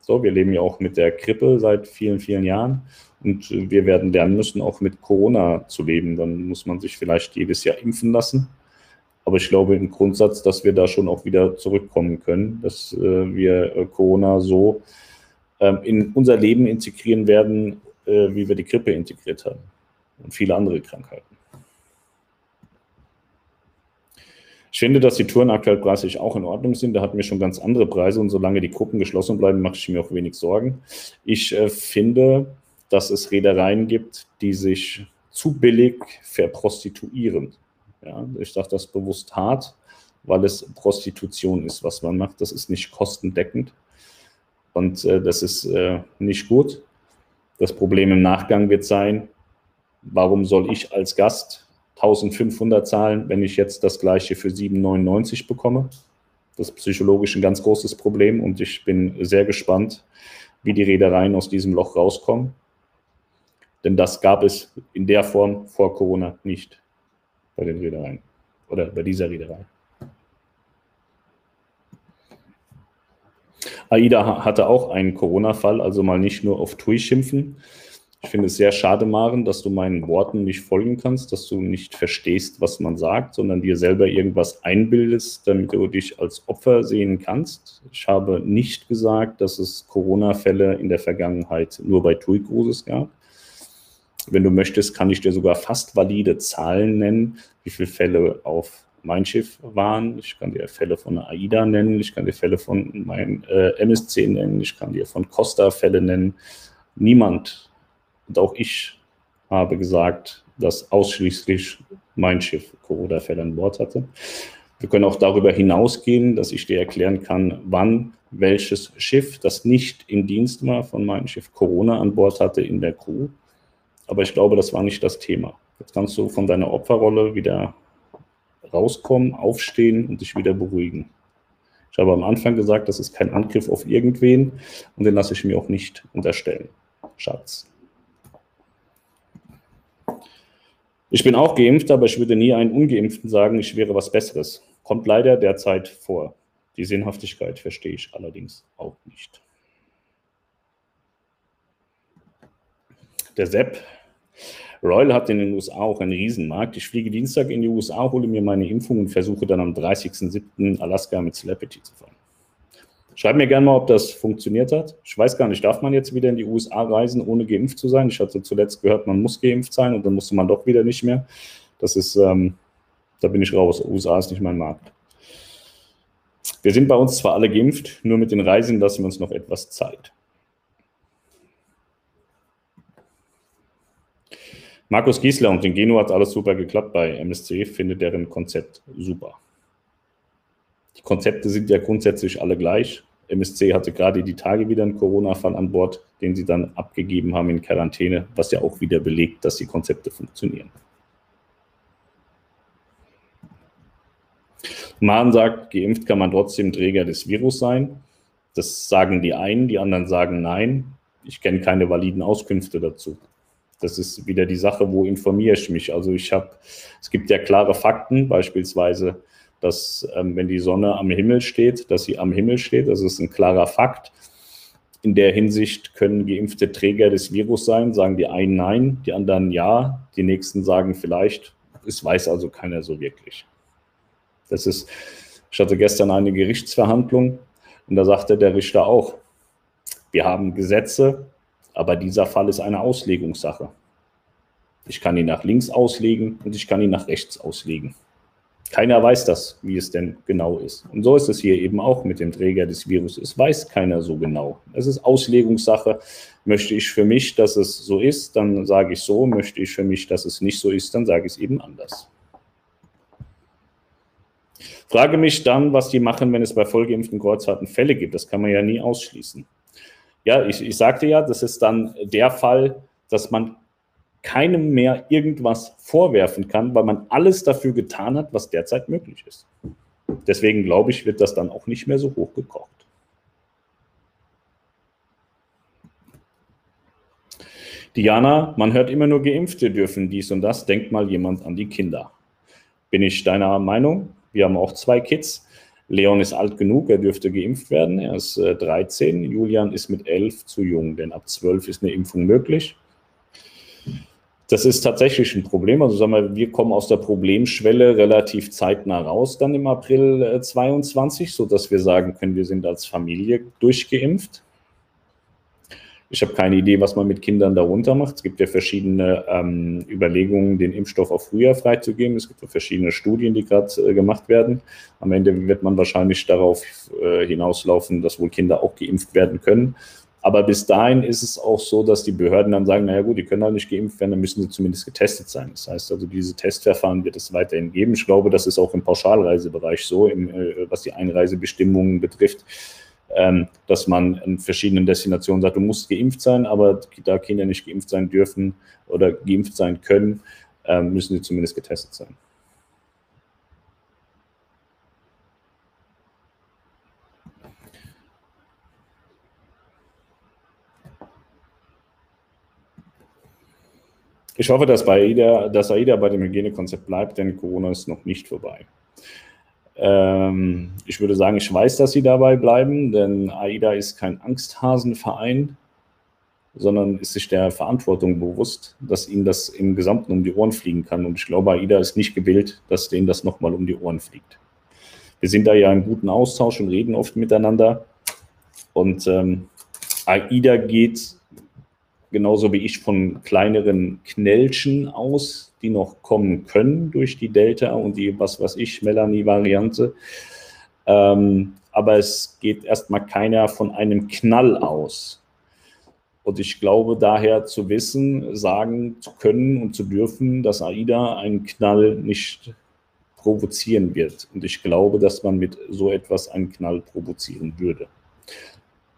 So, wir leben ja auch mit der Grippe seit vielen, vielen Jahren und äh, wir werden lernen müssen, auch mit Corona zu leben. Dann muss man sich vielleicht jedes Jahr impfen lassen. Aber ich glaube im Grundsatz, dass wir da schon auch wieder zurückkommen können, dass äh, wir äh, Corona so ähm, in unser Leben integrieren werden, äh, wie wir die Grippe integriert haben und viele andere Krankheiten. Ich finde, dass die Touren aktuell preislich auch in Ordnung sind. Da hatten wir schon ganz andere Preise und solange die Gruppen geschlossen bleiben, mache ich mir auch wenig Sorgen. Ich äh, finde, dass es Reedereien gibt, die sich zu billig verprostituieren. Ja, ich sage das bewusst hart, weil es Prostitution ist, was man macht. Das ist nicht kostendeckend und äh, das ist äh, nicht gut. Das Problem im Nachgang wird sein, warum soll ich als Gast 1500 zahlen, wenn ich jetzt das gleiche für 7,99 bekomme? Das ist psychologisch ein ganz großes Problem und ich bin sehr gespannt, wie die Reedereien aus diesem Loch rauskommen. Denn das gab es in der Form vor Corona nicht bei den Reedereien oder bei dieser Reederei. AIDA hatte auch einen Corona-Fall, also mal nicht nur auf TUI schimpfen. Ich finde es sehr schade, Maren, dass du meinen Worten nicht folgen kannst, dass du nicht verstehst, was man sagt, sondern dir selber irgendwas einbildest, damit du dich als Opfer sehen kannst. Ich habe nicht gesagt, dass es Corona-Fälle in der Vergangenheit nur bei TUI gab. Wenn du möchtest, kann ich dir sogar fast valide Zahlen nennen, wie viele Fälle auf mein Schiff waren. Ich kann dir Fälle von AIDA nennen, ich kann dir Fälle von meinem äh, MSC nennen, ich kann dir von Costa Fälle nennen. Niemand, und auch ich, habe gesagt, dass ausschließlich mein Schiff Corona-Fälle an Bord hatte. Wir können auch darüber hinausgehen, dass ich dir erklären kann, wann welches Schiff, das nicht in Dienst war von meinem Schiff, Corona an Bord hatte in der Crew. Aber ich glaube, das war nicht das Thema. Jetzt kannst du von deiner Opferrolle wieder rauskommen, aufstehen und dich wieder beruhigen. Ich habe am Anfang gesagt, das ist kein Angriff auf irgendwen und den lasse ich mir auch nicht unterstellen. Schatz. Ich bin auch geimpft, aber ich würde nie einen Ungeimpften sagen, ich wäre was Besseres. Kommt leider derzeit vor. Die Sinnhaftigkeit verstehe ich allerdings auch nicht. Der Sepp Royal hat in den USA auch einen Riesenmarkt. Ich fliege Dienstag in die USA, hole mir meine Impfung und versuche dann am 30.07. Alaska mit Celebrity zu fahren. Schreib mir gerne mal, ob das funktioniert hat. Ich weiß gar nicht, darf man jetzt wieder in die USA reisen, ohne geimpft zu sein? Ich hatte zuletzt gehört, man muss geimpft sein und dann musste man doch wieder nicht mehr. Das ist, ähm, da bin ich raus. USA ist nicht mein Markt. Wir sind bei uns zwar alle geimpft, nur mit den Reisen lassen wir uns noch etwas Zeit. Markus Giesler und in Geno hat alles super geklappt bei MSC, findet deren Konzept super. Die Konzepte sind ja grundsätzlich alle gleich. MSC hatte gerade die Tage wieder einen Corona-Fall an Bord, den sie dann abgegeben haben in Quarantäne, was ja auch wieder belegt, dass die Konzepte funktionieren. Mahn sagt, geimpft kann man trotzdem Träger des Virus sein. Das sagen die einen, die anderen sagen nein. Ich kenne keine validen Auskünfte dazu. Das ist wieder die Sache, wo informiere ich mich. Also ich habe, es gibt ja klare Fakten, beispielsweise, dass ähm, wenn die Sonne am Himmel steht, dass sie am Himmel steht. Das ist ein klarer Fakt. In der Hinsicht können geimpfte Träger des Virus sein, sagen die einen nein, die anderen ja, die nächsten sagen vielleicht. Es weiß also keiner so wirklich. Das ist, ich hatte gestern eine Gerichtsverhandlung und da sagte der Richter auch, wir haben Gesetze, aber dieser Fall ist eine Auslegungssache. Ich kann ihn nach links auslegen und ich kann ihn nach rechts auslegen. Keiner weiß das, wie es denn genau ist. Und so ist es hier eben auch mit dem Träger des Virus. Es weiß keiner so genau. Es ist Auslegungssache. Möchte ich für mich, dass es so ist, dann sage ich so. Möchte ich für mich, dass es nicht so ist, dann sage ich es eben anders. Frage mich dann, was die machen, wenn es bei vollgeimpften Kreuzfahrten Fälle gibt. Das kann man ja nie ausschließen. Ja, ich, ich sagte ja, das ist dann der Fall, dass man keinem mehr irgendwas vorwerfen kann, weil man alles dafür getan hat, was derzeit möglich ist. Deswegen glaube ich, wird das dann auch nicht mehr so hochgekocht. Diana, man hört immer nur Geimpfte dürfen dies und das. Denkt mal jemand an die Kinder. Bin ich deiner Meinung? Wir haben auch zwei Kids. Leon ist alt genug, er dürfte geimpft werden. Er ist äh, 13. Julian ist mit 11 zu jung, denn ab 12 ist eine Impfung möglich. Das ist tatsächlich ein Problem. Also sagen wir, wir kommen aus der Problemschwelle relativ zeitnah raus, dann im April äh, 22, sodass wir sagen können, wir sind als Familie durchgeimpft. Ich habe keine Idee, was man mit Kindern darunter macht. Es gibt ja verschiedene ähm, Überlegungen, den Impfstoff auch früher freizugeben. Es gibt ja verschiedene Studien, die gerade äh, gemacht werden. Am Ende wird man wahrscheinlich darauf äh, hinauslaufen, dass wohl Kinder auch geimpft werden können. Aber bis dahin ist es auch so, dass die Behörden dann sagen, naja gut, die können halt nicht geimpft werden, dann müssen sie zumindest getestet sein. Das heißt also, diese Testverfahren wird es weiterhin geben. Ich glaube, das ist auch im Pauschalreisebereich so, im, äh, was die Einreisebestimmungen betrifft ähm, dass man in verschiedenen Destinationen sagt, du musst geimpft sein, aber da Kinder nicht geimpft sein dürfen oder geimpft sein können, ähm, müssen sie zumindest getestet sein. Ich hoffe, dass, bei AIDA, dass AIDA bei dem Hygienekonzept bleibt, denn Corona ist noch nicht vorbei. Ähm, ich würde sagen, ich weiß, dass sie dabei bleiben, denn AIDA ist kein Angsthasenverein, sondern ist sich der Verantwortung bewusst, dass ihnen das im Gesamten um die Ohren fliegen kann. Und ich glaube, AIDA ist nicht gewillt, dass denen das nochmal um die Ohren fliegt. Wir sind da ja im guten Austausch und reden oft miteinander. Und ähm, AIDA geht genauso wie ich von kleineren Knellchen aus, die noch kommen können durch die Delta und die, was weiß ich, Melanie-Variante. Ähm, aber es geht erstmal keiner von einem Knall aus. Und ich glaube daher zu wissen, sagen zu können und zu dürfen, dass AIDA einen Knall nicht provozieren wird. Und ich glaube, dass man mit so etwas einen Knall provozieren würde.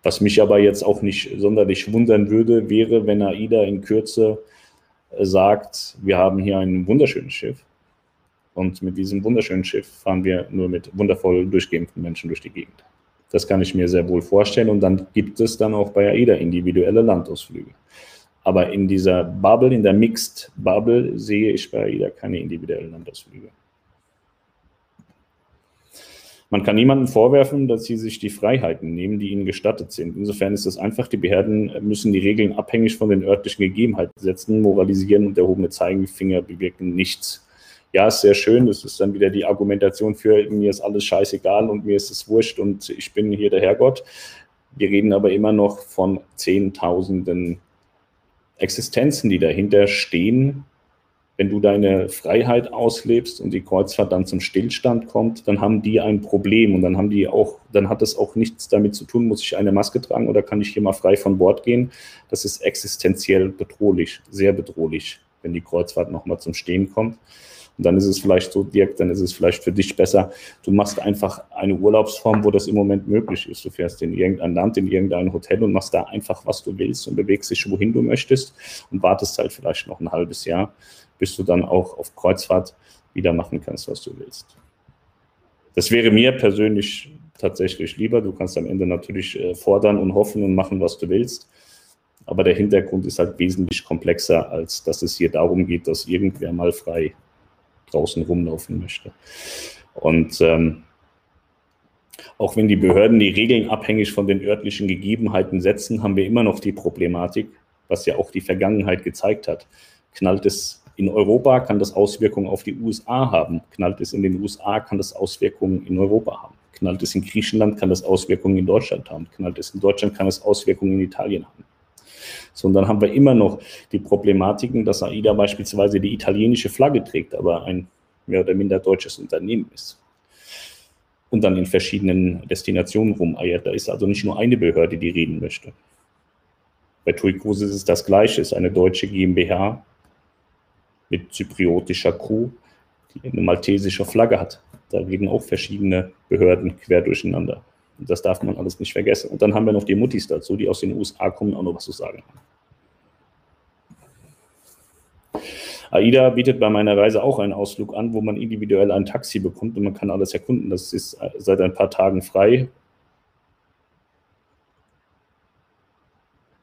Was mich aber jetzt auch nicht sonderlich wundern würde, wäre, wenn AIDA in Kürze sagt, wir haben hier ein wunderschönes Schiff und mit diesem wunderschönen Schiff fahren wir nur mit wundervoll durchgeimpften Menschen durch die Gegend. Das kann ich mir sehr wohl vorstellen und dann gibt es dann auch bei AIDA individuelle Landausflüge. Aber in dieser Bubble, in der Mixed Bubble, sehe ich bei AIDA keine individuellen Landausflüge. Man kann niemandem vorwerfen, dass sie sich die Freiheiten nehmen, die ihnen gestattet sind. Insofern ist es einfach, die Behörden müssen die Regeln abhängig von den örtlichen Gegebenheiten setzen, moralisieren und erhobene Zeigefinger bewirken nichts. Ja, ist sehr schön. Das ist dann wieder die Argumentation für, mir ist alles scheißegal und mir ist es wurscht und ich bin hier der Herrgott. Wir reden aber immer noch von Zehntausenden Existenzen, die dahinter stehen, wenn du deine Freiheit auslebst und die Kreuzfahrt dann zum Stillstand kommt, dann haben die ein Problem und dann haben die auch, dann hat es auch nichts damit zu tun, muss ich eine Maske tragen oder kann ich hier mal frei von Bord gehen. Das ist existenziell bedrohlich, sehr bedrohlich, wenn die Kreuzfahrt nochmal zum Stehen kommt. Und dann ist es vielleicht so, Dirk, dann ist es vielleicht für dich besser, du machst einfach eine Urlaubsform, wo das im Moment möglich ist. Du fährst in irgendein Land, in irgendein Hotel und machst da einfach, was du willst und bewegst dich, wohin du möchtest und wartest halt vielleicht noch ein halbes Jahr bis du dann auch auf Kreuzfahrt wieder machen kannst, was du willst. Das wäre mir persönlich tatsächlich lieber. Du kannst am Ende natürlich äh, fordern und hoffen und machen, was du willst. Aber der Hintergrund ist halt wesentlich komplexer, als dass es hier darum geht, dass irgendwer mal frei draußen rumlaufen möchte. Und ähm, auch wenn die Behörden die Regeln abhängig von den örtlichen Gegebenheiten setzen, haben wir immer noch die Problematik, was ja auch die Vergangenheit gezeigt hat. Knallt es in Europa kann das Auswirkungen auf die USA haben. Knallt es in den USA, kann das Auswirkungen in Europa haben. Knallt es in Griechenland, kann das Auswirkungen in Deutschland haben. Knallt es in Deutschland, kann es Auswirkungen in Italien haben. So, und dann haben wir immer noch die Problematiken, dass AIDA beispielsweise die italienische Flagge trägt, aber ein mehr oder minder deutsches Unternehmen ist. Und dann in verschiedenen Destinationen rumeiert. Da ist also nicht nur eine Behörde, die reden möchte. Bei TUI Cruises ist es das Gleiche, es ist eine deutsche GmbH, mit zypriotischer Crew, die eine maltesische Flagge hat. Da reden auch verschiedene Behörden quer durcheinander. Und das darf man alles nicht vergessen. Und dann haben wir noch die Muttis dazu, die aus den USA kommen, auch noch was zu sagen haben. AIDA bietet bei meiner Reise auch einen Ausflug an, wo man individuell ein Taxi bekommt und man kann alles erkunden. Das ist seit ein paar Tagen frei.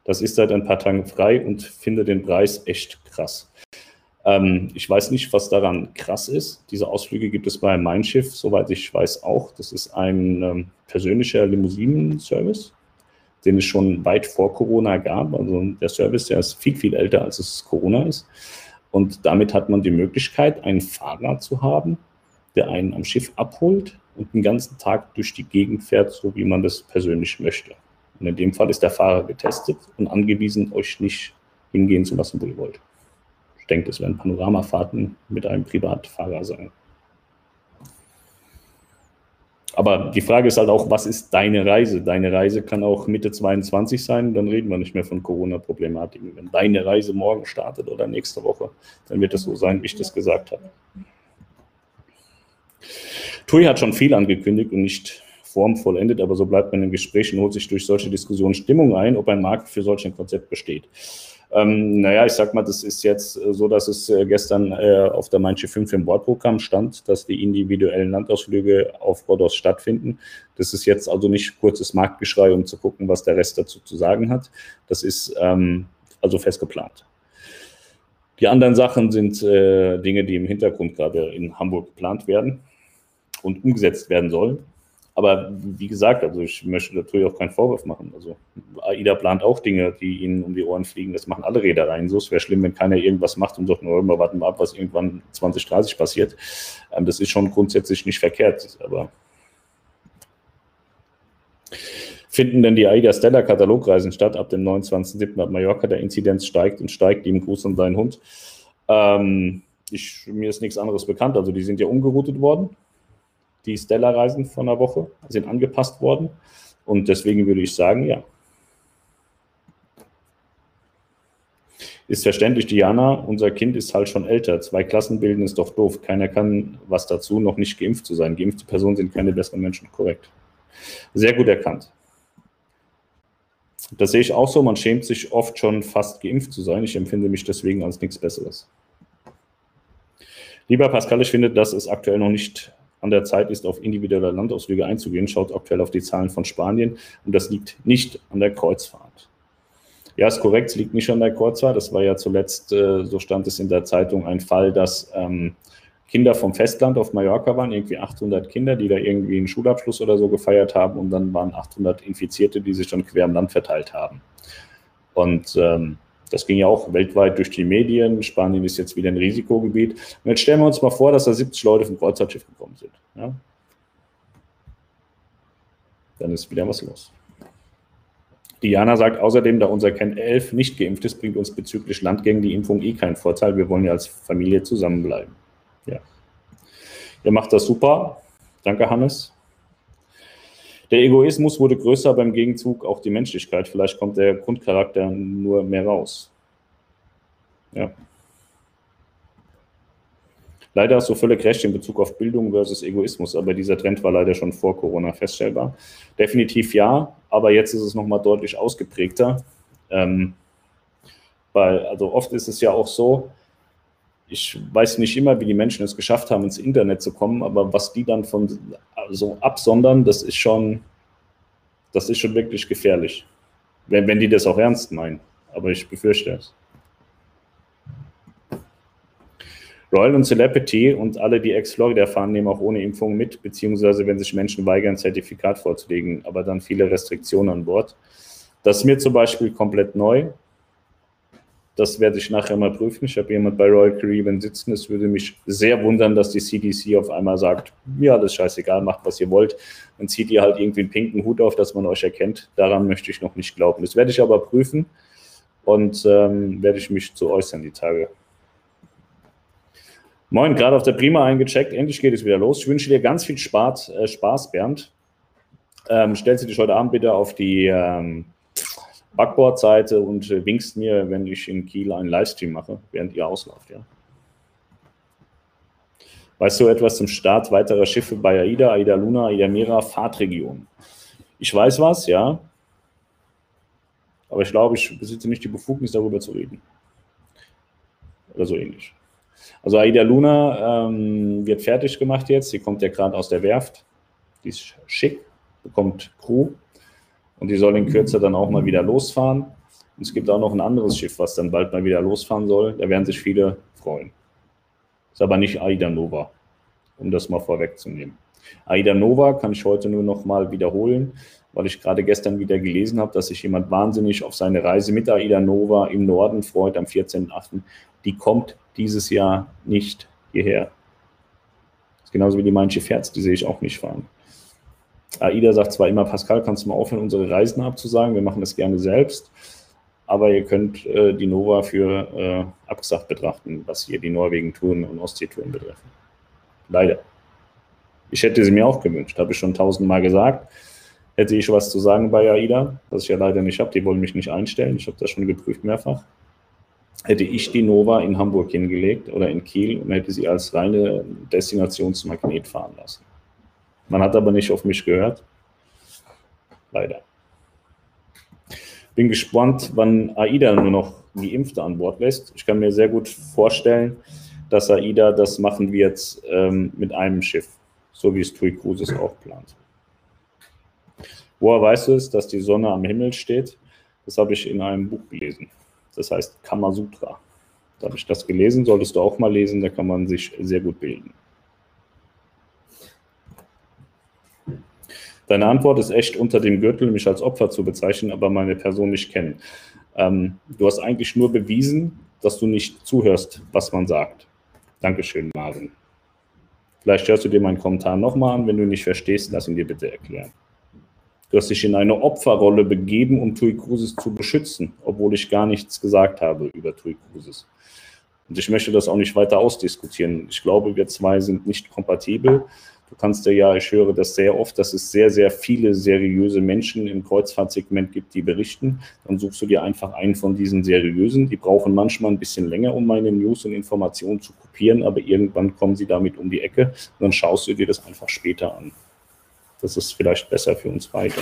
Das ist seit ein paar Tagen frei und finde den Preis echt krass. Ähm, ich weiß nicht, was daran krass ist. Diese Ausflüge gibt es bei Mein Schiff, soweit ich weiß, auch. Das ist ein ähm, persönlicher Limousinen-Service, den es schon weit vor Corona gab. Also der Service, der ist viel, viel älter, als es Corona ist. Und damit hat man die Möglichkeit, einen Fahrer zu haben, der einen am Schiff abholt und den ganzen Tag durch die Gegend fährt, so wie man das persönlich möchte. Und in dem Fall ist der Fahrer getestet und angewiesen, euch nicht hingehen zu lassen, wo ihr wollt. Ich denke, das werden Panoramafahrten mit einem Privatfahrer sein. Aber die Frage ist halt auch, was ist deine Reise? Deine Reise kann auch Mitte 22 sein, dann reden wir nicht mehr von Corona-Problematiken. Wenn deine Reise morgen startet oder nächste Woche, dann wird es so sein, wie ich das gesagt habe. TUI hat schon viel angekündigt und nicht formvollendet, aber so bleibt man in Gesprächen, holt sich durch solche Diskussionen Stimmung ein, ob ein Markt für solch ein Konzept besteht. Ähm, naja, ich sag mal, das ist jetzt äh, so, dass es äh, gestern äh, auf der Manche 5 im Bordprogramm stand, dass die individuellen Landausflüge auf Rhodos stattfinden. Das ist jetzt also nicht kurzes Marktgeschrei, um zu gucken, was der Rest dazu zu sagen hat. Das ist ähm, also fest geplant. Die anderen Sachen sind äh, Dinge, die im Hintergrund gerade in Hamburg geplant werden und umgesetzt werden sollen. Aber wie gesagt, also ich möchte natürlich auch keinen Vorwurf machen. Also AIDA plant auch Dinge, die ihnen um die Ohren fliegen. Das machen alle Reedereien so. Es wäre schlimm, wenn keiner irgendwas macht und sagt, nur mal warten wir ab, was irgendwann 2030 passiert. Ähm, das ist schon grundsätzlich nicht verkehrt. Aber finden denn die AIDA Stella Katalogreisen statt ab dem 29.07. ab Mallorca? Der Inzidenz steigt und steigt. Lieben Gruß an deinen Hund. Ähm, ich, mir ist nichts anderes bekannt. Also die sind ja umgeroutet worden die Stella-Reisen von der Woche sind angepasst worden. Und deswegen würde ich sagen, ja. Ist verständlich, Diana, unser Kind ist halt schon älter. Zwei Klassen bilden ist doch doof. Keiner kann was dazu, noch nicht geimpft zu sein. Geimpfte Personen sind keine besseren Menschen, korrekt. Sehr gut erkannt. Das sehe ich auch so. Man schämt sich oft schon fast geimpft zu sein. Ich empfinde mich deswegen als nichts Besseres. Lieber Pascal, ich finde, dass es aktuell noch nicht an der Zeit ist, auf individuelle Landausflüge einzugehen. Schaut aktuell auf die Zahlen von Spanien und das liegt nicht an der Kreuzfahrt. Ja, ist korrekt, es liegt nicht an der Kreuzfahrt. Das war ja zuletzt, äh, so stand es in der Zeitung, ein Fall, dass ähm, Kinder vom Festland auf Mallorca waren, irgendwie 800 Kinder, die da irgendwie einen Schulabschluss oder so gefeiert haben und dann waren 800 Infizierte, die sich dann quer im Land verteilt haben. Und ähm, das ging ja auch weltweit durch die Medien. Spanien ist jetzt wieder ein Risikogebiet. Und jetzt stellen wir uns mal vor, dass da 70 Leute vom Kreuzfahrtschiff gekommen sind. Ja? Dann ist wieder was los. Diana sagt außerdem, da unser Ken 11 nicht geimpft ist, bringt uns bezüglich Landgängen die Impfung eh keinen Vorteil. Wir wollen ja als Familie zusammenbleiben. Ja. Ihr macht das super. Danke, Hannes. Der Egoismus wurde größer, beim Gegenzug auch die Menschlichkeit. Vielleicht kommt der Grundcharakter nur mehr raus. Ja. Leider hast du völlig recht in Bezug auf Bildung versus Egoismus, aber dieser Trend war leider schon vor Corona feststellbar. Definitiv ja, aber jetzt ist es nochmal deutlich ausgeprägter. Ähm, weil, also oft ist es ja auch so, ich weiß nicht immer, wie die Menschen es geschafft haben, ins Internet zu kommen, aber was die dann von so absondern, das ist schon, das ist schon wirklich gefährlich. Wenn, wenn die das auch ernst meinen. Aber ich befürchte es. Royal und Celebrity und alle, die Ex-Florida fahren, nehmen auch ohne Impfung mit, beziehungsweise wenn sich Menschen weigern, Zertifikat vorzulegen, aber dann viele Restriktionen an Bord. Das ist mir zum Beispiel komplett neu. Das werde ich nachher mal prüfen. Ich habe jemand bei Royal Caribbean sitzen. Es würde mich sehr wundern, dass die CDC auf einmal sagt, ja, das ist scheißegal, macht, was ihr wollt. Dann zieht ihr halt irgendwie einen pinken Hut auf, dass man euch erkennt. Daran möchte ich noch nicht glauben. Das werde ich aber prüfen und ähm, werde ich mich zu äußern die Tage. Moin, gerade auf der Prima eingecheckt. Endlich geht es wieder los. Ich wünsche dir ganz viel Spaß, äh, Spaß Bernd. Ähm, stell sie dich heute Abend bitte auf die ähm, Backbordseite und äh, winkst mir, wenn ich in Kiel einen Livestream mache, während ihr auslauft, ja. Weißt du etwas zum Start weiterer Schiffe bei AIDA, AIDA Luna, AIDA Mira, Fahrtregion? Ich weiß was, ja. Aber ich glaube, ich besitze nicht die Befugnis, darüber zu reden. Oder so ähnlich. Also AIDA Luna ähm, wird fertig gemacht jetzt. Sie kommt ja gerade aus der Werft. Die ist schick, bekommt Crew, und die soll in Kürze dann auch mal wieder losfahren. Und es gibt auch noch ein anderes Schiff, was dann bald mal wieder losfahren soll. Da werden sich viele freuen. Ist aber nicht Aida Nova, um das mal vorwegzunehmen. Aida Nova kann ich heute nur noch mal wiederholen, weil ich gerade gestern wieder gelesen habe, dass sich jemand wahnsinnig auf seine Reise mit Aida Nova im Norden freut am 14.8. Die kommt dieses Jahr nicht hierher. Das ist genauso wie die Mein Schiff Herz, die sehe ich auch nicht fahren. AIDA sagt zwar immer, Pascal, kannst du mal aufhören, unsere Reisen abzusagen, wir machen das gerne selbst, aber ihr könnt äh, die Nova für äh, abgesagt betrachten, was hier die Norwegen-Touren und Ostsee-Touren betreffen. Leider. Ich hätte sie mir auch gewünscht, habe ich schon tausendmal gesagt. Hätte ich was zu sagen bei AIDA, was ich ja leider nicht habe, die wollen mich nicht einstellen, ich habe das schon geprüft mehrfach. Hätte ich die Nova in Hamburg hingelegt oder in Kiel und hätte sie als reine Destinationsmagnet fahren lassen. Man hat aber nicht auf mich gehört. Leider. Bin gespannt, wann AIDA nur noch Geimpfte an Bord lässt. Ich kann mir sehr gut vorstellen, dass AIDA das machen wird ähm, mit einem Schiff, so wie es TUI Cruises auch plant. Woher weißt du es, dass die Sonne am Himmel steht? Das habe ich in einem Buch gelesen. Das heißt Kamasutra. Da habe ich das gelesen, solltest du auch mal lesen, da kann man sich sehr gut bilden. Deine Antwort ist echt unter dem Gürtel, mich als Opfer zu bezeichnen, aber meine Person nicht kennen. Ähm, du hast eigentlich nur bewiesen, dass du nicht zuhörst, was man sagt. Dankeschön, Marvin. Vielleicht hörst du dir meinen Kommentar nochmal an. Wenn du nicht verstehst, lass ihn dir bitte erklären. Du hast dich in eine Opferrolle begeben, um Tui Cruises zu beschützen, obwohl ich gar nichts gesagt habe über Tui Cruises. Und ich möchte das auch nicht weiter ausdiskutieren. Ich glaube, wir zwei sind nicht kompatibel. Du kannst ja, ich höre das sehr oft, dass es sehr, sehr viele seriöse Menschen im Kreuzfahrtsegment gibt, die berichten. Dann suchst du dir einfach einen von diesen seriösen. Die brauchen manchmal ein bisschen länger, um meine News und Informationen zu kopieren, aber irgendwann kommen sie damit um die Ecke und dann schaust du dir das einfach später an. Das ist vielleicht besser für uns beide.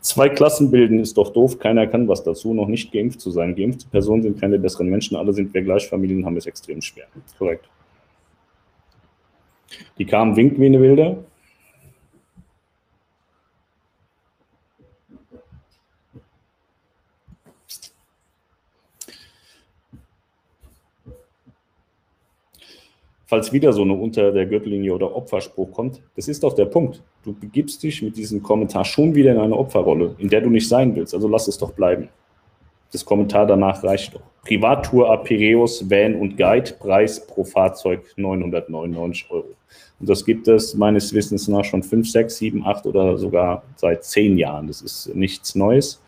Zwei Klassen bilden ist doch doof, keiner kann was dazu, noch nicht geimpft zu sein. Geimpfte Personen sind keine besseren Menschen, alle sind wir gleich, Familien haben es extrem schwer. Korrekt. Die kamen winkt wie eine Wilde. Falls wieder so eine unter der Gürtellinie oder Opferspruch kommt, das ist doch der Punkt. Du begibst dich mit diesem Kommentar schon wieder in eine Opferrolle, in der du nicht sein willst. Also lass es doch bleiben. Das Kommentar danach reicht doch. Privattour Apireus, Van und Guide, Preis pro Fahrzeug 999 Euro. Und das gibt es meines Wissens nach schon 5, 6, 7, 8 oder sogar seit 10 Jahren. Das ist nichts Neues.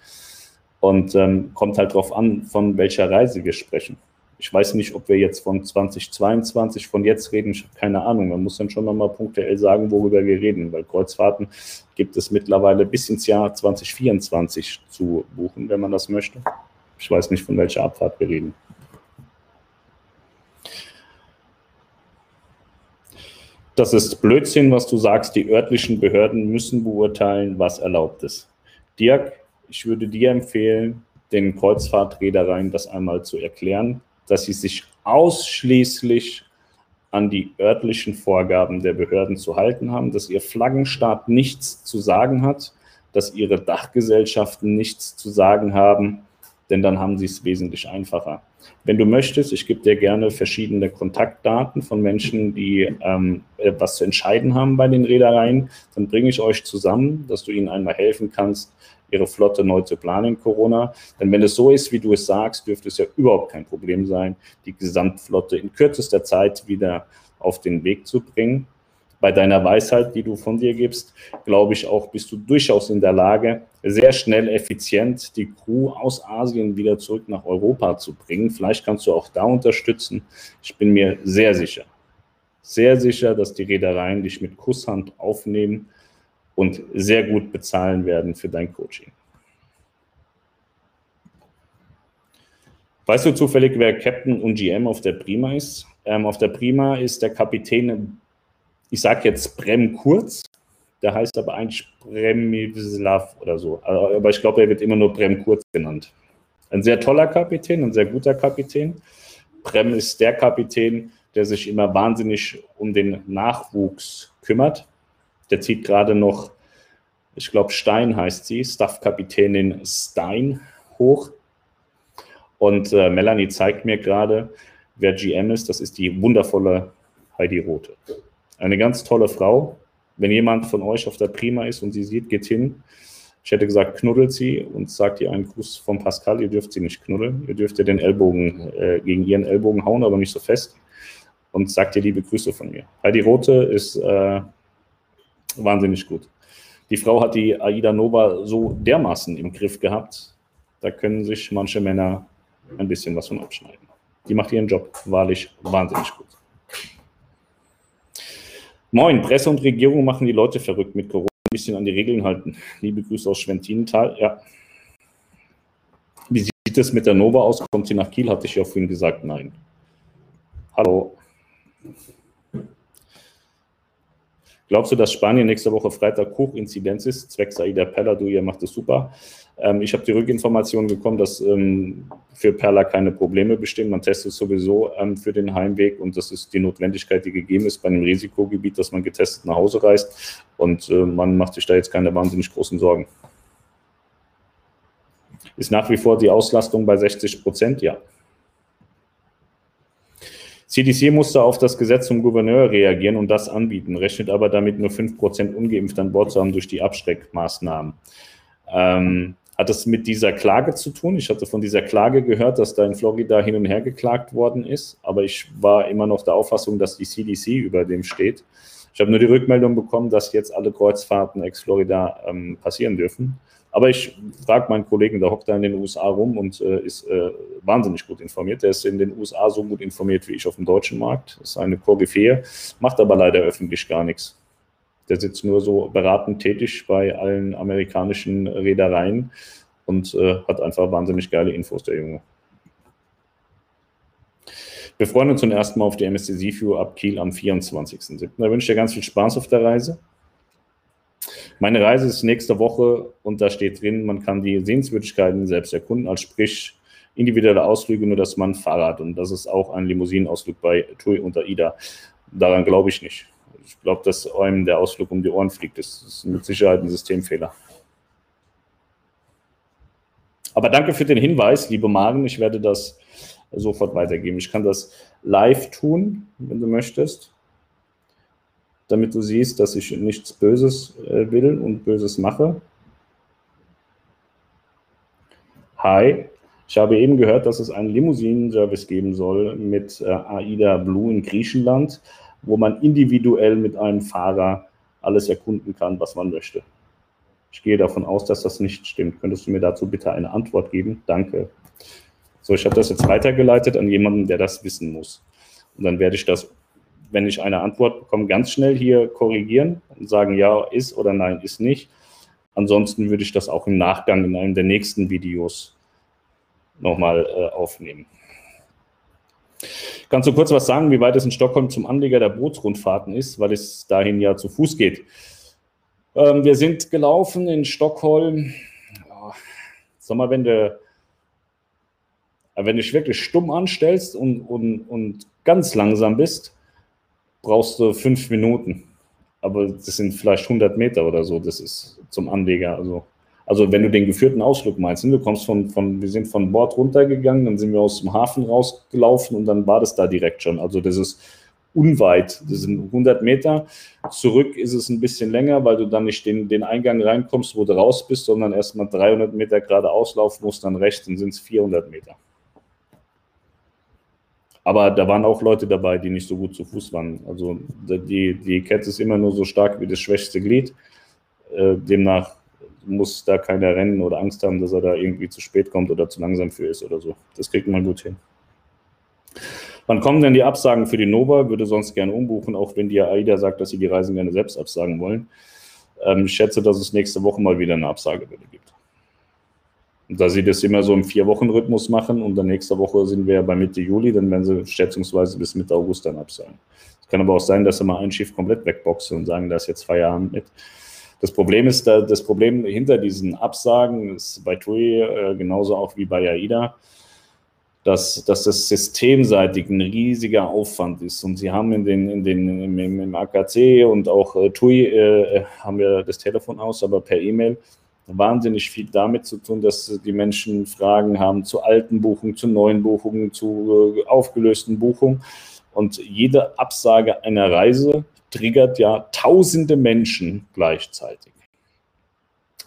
Und ähm, kommt halt darauf an, von welcher Reise wir sprechen. Ich weiß nicht, ob wir jetzt von 2022 von jetzt reden. Ich habe keine Ahnung. Man muss dann schon nochmal punktuell sagen, worüber wir reden, weil Kreuzfahrten gibt es mittlerweile bis ins Jahr 2024 zu buchen, wenn man das möchte. Ich weiß nicht, von welcher Abfahrt wir reden. Das ist Blödsinn, was du sagst. Die örtlichen Behörden müssen beurteilen, was erlaubt ist. Dirk, ich würde dir empfehlen, den Kreuzfahrtreedereien das einmal zu erklären, dass sie sich ausschließlich an die örtlichen Vorgaben der Behörden zu halten haben, dass ihr Flaggenstaat nichts zu sagen hat, dass ihre Dachgesellschaften nichts zu sagen haben, denn dann haben sie es wesentlich einfacher. Wenn du möchtest, ich gebe dir gerne verschiedene Kontaktdaten von Menschen, die ähm, was zu entscheiden haben bei den Reedereien. Dann bringe ich euch zusammen, dass du ihnen einmal helfen kannst, ihre Flotte neu zu planen in Corona. Denn wenn es so ist, wie du es sagst, dürfte es ja überhaupt kein Problem sein, die Gesamtflotte in kürzester Zeit wieder auf den Weg zu bringen bei deiner Weisheit, die du von dir gibst, glaube ich auch, bist du durchaus in der Lage, sehr schnell, effizient die Crew aus Asien wieder zurück nach Europa zu bringen. Vielleicht kannst du auch da unterstützen. Ich bin mir sehr sicher, sehr sicher, dass die Reedereien dich mit Kusshand aufnehmen und sehr gut bezahlen werden für dein Coaching. Weißt du zufällig, wer Captain und GM auf der Prima ist? Ähm, auf der Prima ist der Kapitän ich sage jetzt Brem Kurz, der heißt aber eigentlich Bremislav oder so. Aber ich glaube, er wird immer nur Brem Kurz genannt. Ein sehr toller Kapitän, ein sehr guter Kapitän. Brem ist der Kapitän, der sich immer wahnsinnig um den Nachwuchs kümmert. Der zieht gerade noch, ich glaube, Stein heißt sie, Staffkapitänin Stein hoch. Und äh, Melanie zeigt mir gerade, wer GM ist. Das ist die wundervolle Heidi Rote. Eine ganz tolle Frau. Wenn jemand von euch auf der Prima ist und sie sieht, geht hin. Ich hätte gesagt, knuddelt sie und sagt ihr einen Gruß von Pascal. Ihr dürft sie nicht knuddeln. Ihr dürft ihr den Ellbogen äh, gegen ihren Ellbogen hauen, aber nicht so fest. Und sagt ihr liebe Grüße von mir. Heidi Rote ist äh, wahnsinnig gut. Die Frau hat die Aida Nova so dermaßen im Griff gehabt, da können sich manche Männer ein bisschen was von abschneiden. Die macht ihren Job wahrlich wahnsinnig gut. Moin, Presse und Regierung machen die Leute verrückt mit Corona. Ein bisschen an die Regeln halten. Liebe Grüße aus Schwentinental. Ja. Wie sieht es mit der Nova aus? Kommt sie nach Kiel? Hatte ich ja vorhin gesagt, nein. Hallo. Glaubst du, dass Spanien nächste Woche Freitag Hochinzidenz ist? Zwecks Aida Perla, du, ihr macht es super. Ähm, ich habe die Rückinformation bekommen, dass ähm, für Perla keine Probleme bestehen. Man testet sowieso ähm, für den Heimweg und das ist die Notwendigkeit, die gegeben ist bei einem Risikogebiet, dass man getestet nach Hause reist. Und äh, man macht sich da jetzt keine wahnsinnig großen Sorgen. Ist nach wie vor die Auslastung bei 60 Prozent? Ja. CDC musste auf das Gesetz zum Gouverneur reagieren und das anbieten, rechnet aber damit nur 5% ungeimpft an Bord zu haben durch die Abschreckmaßnahmen. Ähm, hat das mit dieser Klage zu tun? Ich hatte von dieser Klage gehört, dass da in Florida hin und her geklagt worden ist, aber ich war immer noch der Auffassung, dass die CDC über dem steht. Ich habe nur die Rückmeldung bekommen, dass jetzt alle Kreuzfahrten ex-Florida ähm, passieren dürfen. Aber ich frage meinen Kollegen, der hockt da in den USA rum und äh, ist äh, wahnsinnig gut informiert. Der ist in den USA so gut informiert wie ich auf dem deutschen Markt. Das ist eine Koryphäe, macht aber leider öffentlich gar nichts. Der sitzt nur so beratend tätig bei allen amerikanischen Reedereien und äh, hat einfach wahnsinnig geile Infos, der Junge. Wir freuen uns zum ersten Mal auf die MSC Seaview ab Kiel am 24.07. Da wünsche ich dir ganz viel Spaß auf der Reise. Meine Reise ist nächste Woche und da steht drin, man kann die Sehenswürdigkeiten selbst erkunden, als sprich individuelle Ausflüge, nur das man Fahrrad. Und das ist auch ein Limousinenausflug bei TUI und AIDA. Daran glaube ich nicht. Ich glaube, dass einem der Ausflug um die Ohren fliegt. Das ist mit Sicherheit ein Systemfehler. Aber danke für den Hinweis, liebe Maren. Ich werde das sofort weitergeben. Ich kann das live tun, wenn du möchtest damit du siehst, dass ich nichts Böses äh, will und Böses mache. Hi, ich habe eben gehört, dass es einen Limousinenservice geben soll mit äh, AIDA Blue in Griechenland, wo man individuell mit einem Fahrer alles erkunden kann, was man möchte. Ich gehe davon aus, dass das nicht stimmt. Könntest du mir dazu bitte eine Antwort geben? Danke. So, ich habe das jetzt weitergeleitet an jemanden, der das wissen muss. Und dann werde ich das wenn ich eine Antwort bekomme, ganz schnell hier korrigieren und sagen, ja, ist oder nein, ist nicht. Ansonsten würde ich das auch im Nachgang in einem der nächsten Videos nochmal äh, aufnehmen. Kannst du kurz was sagen, wie weit es in Stockholm zum Anleger der Bootsrundfahrten ist, weil es dahin ja zu Fuß geht? Ähm, wir sind gelaufen in Stockholm. Ja, sag mal, wenn du, wenn dich wirklich stumm anstellst und, und, und ganz langsam bist, brauchst du fünf Minuten. Aber das sind vielleicht 100 Meter oder so. Das ist zum Anleger. Also, also wenn du den geführten Ausflug meinst, ne, du kommst von, von, wir sind von Bord runtergegangen, dann sind wir aus dem Hafen rausgelaufen und dann war das da direkt schon. Also das ist unweit. Das sind 100 Meter. Zurück ist es ein bisschen länger, weil du dann nicht den, den Eingang reinkommst, wo du raus bist, sondern erstmal 300 Meter geradeaus laufen musst, dann rechts, dann sind es 400 Meter. Aber da waren auch Leute dabei, die nicht so gut zu Fuß waren. Also die, die Kette ist immer nur so stark wie das schwächste Glied. Äh, demnach muss da keiner rennen oder Angst haben, dass er da irgendwie zu spät kommt oder zu langsam für ist oder so. Das kriegt man gut hin. Wann kommen denn die Absagen für die Nova? Würde sonst gerne umbuchen, auch wenn die AIDA sagt, dass sie die Reisen gerne selbst absagen wollen. Ähm, ich schätze, dass es nächste Woche mal wieder eine Absagewelle gibt da sie das immer so im Vier-Wochen-Rhythmus machen und dann nächste Woche sind wir bei Mitte Juli, dann werden sie schätzungsweise bis Mitte August dann absagen. Es kann aber auch sein, dass sie mal ein Schiff komplett wegboxen und sagen, da ist jetzt Feierabend mit. Das Problem ist, das Problem hinter diesen Absagen ist bei TUI äh, genauso auch wie bei AIDA, dass, dass das systemseitig ein riesiger Aufwand ist. Und sie haben in den, in den, im, im AKC und auch äh, TUI äh, haben wir das Telefon aus, aber per E-Mail wahnsinnig viel damit zu tun, dass die Menschen Fragen haben zu alten Buchungen, zu neuen Buchungen, zu äh, aufgelösten Buchungen. Und jede Absage einer Reise triggert ja tausende Menschen gleichzeitig.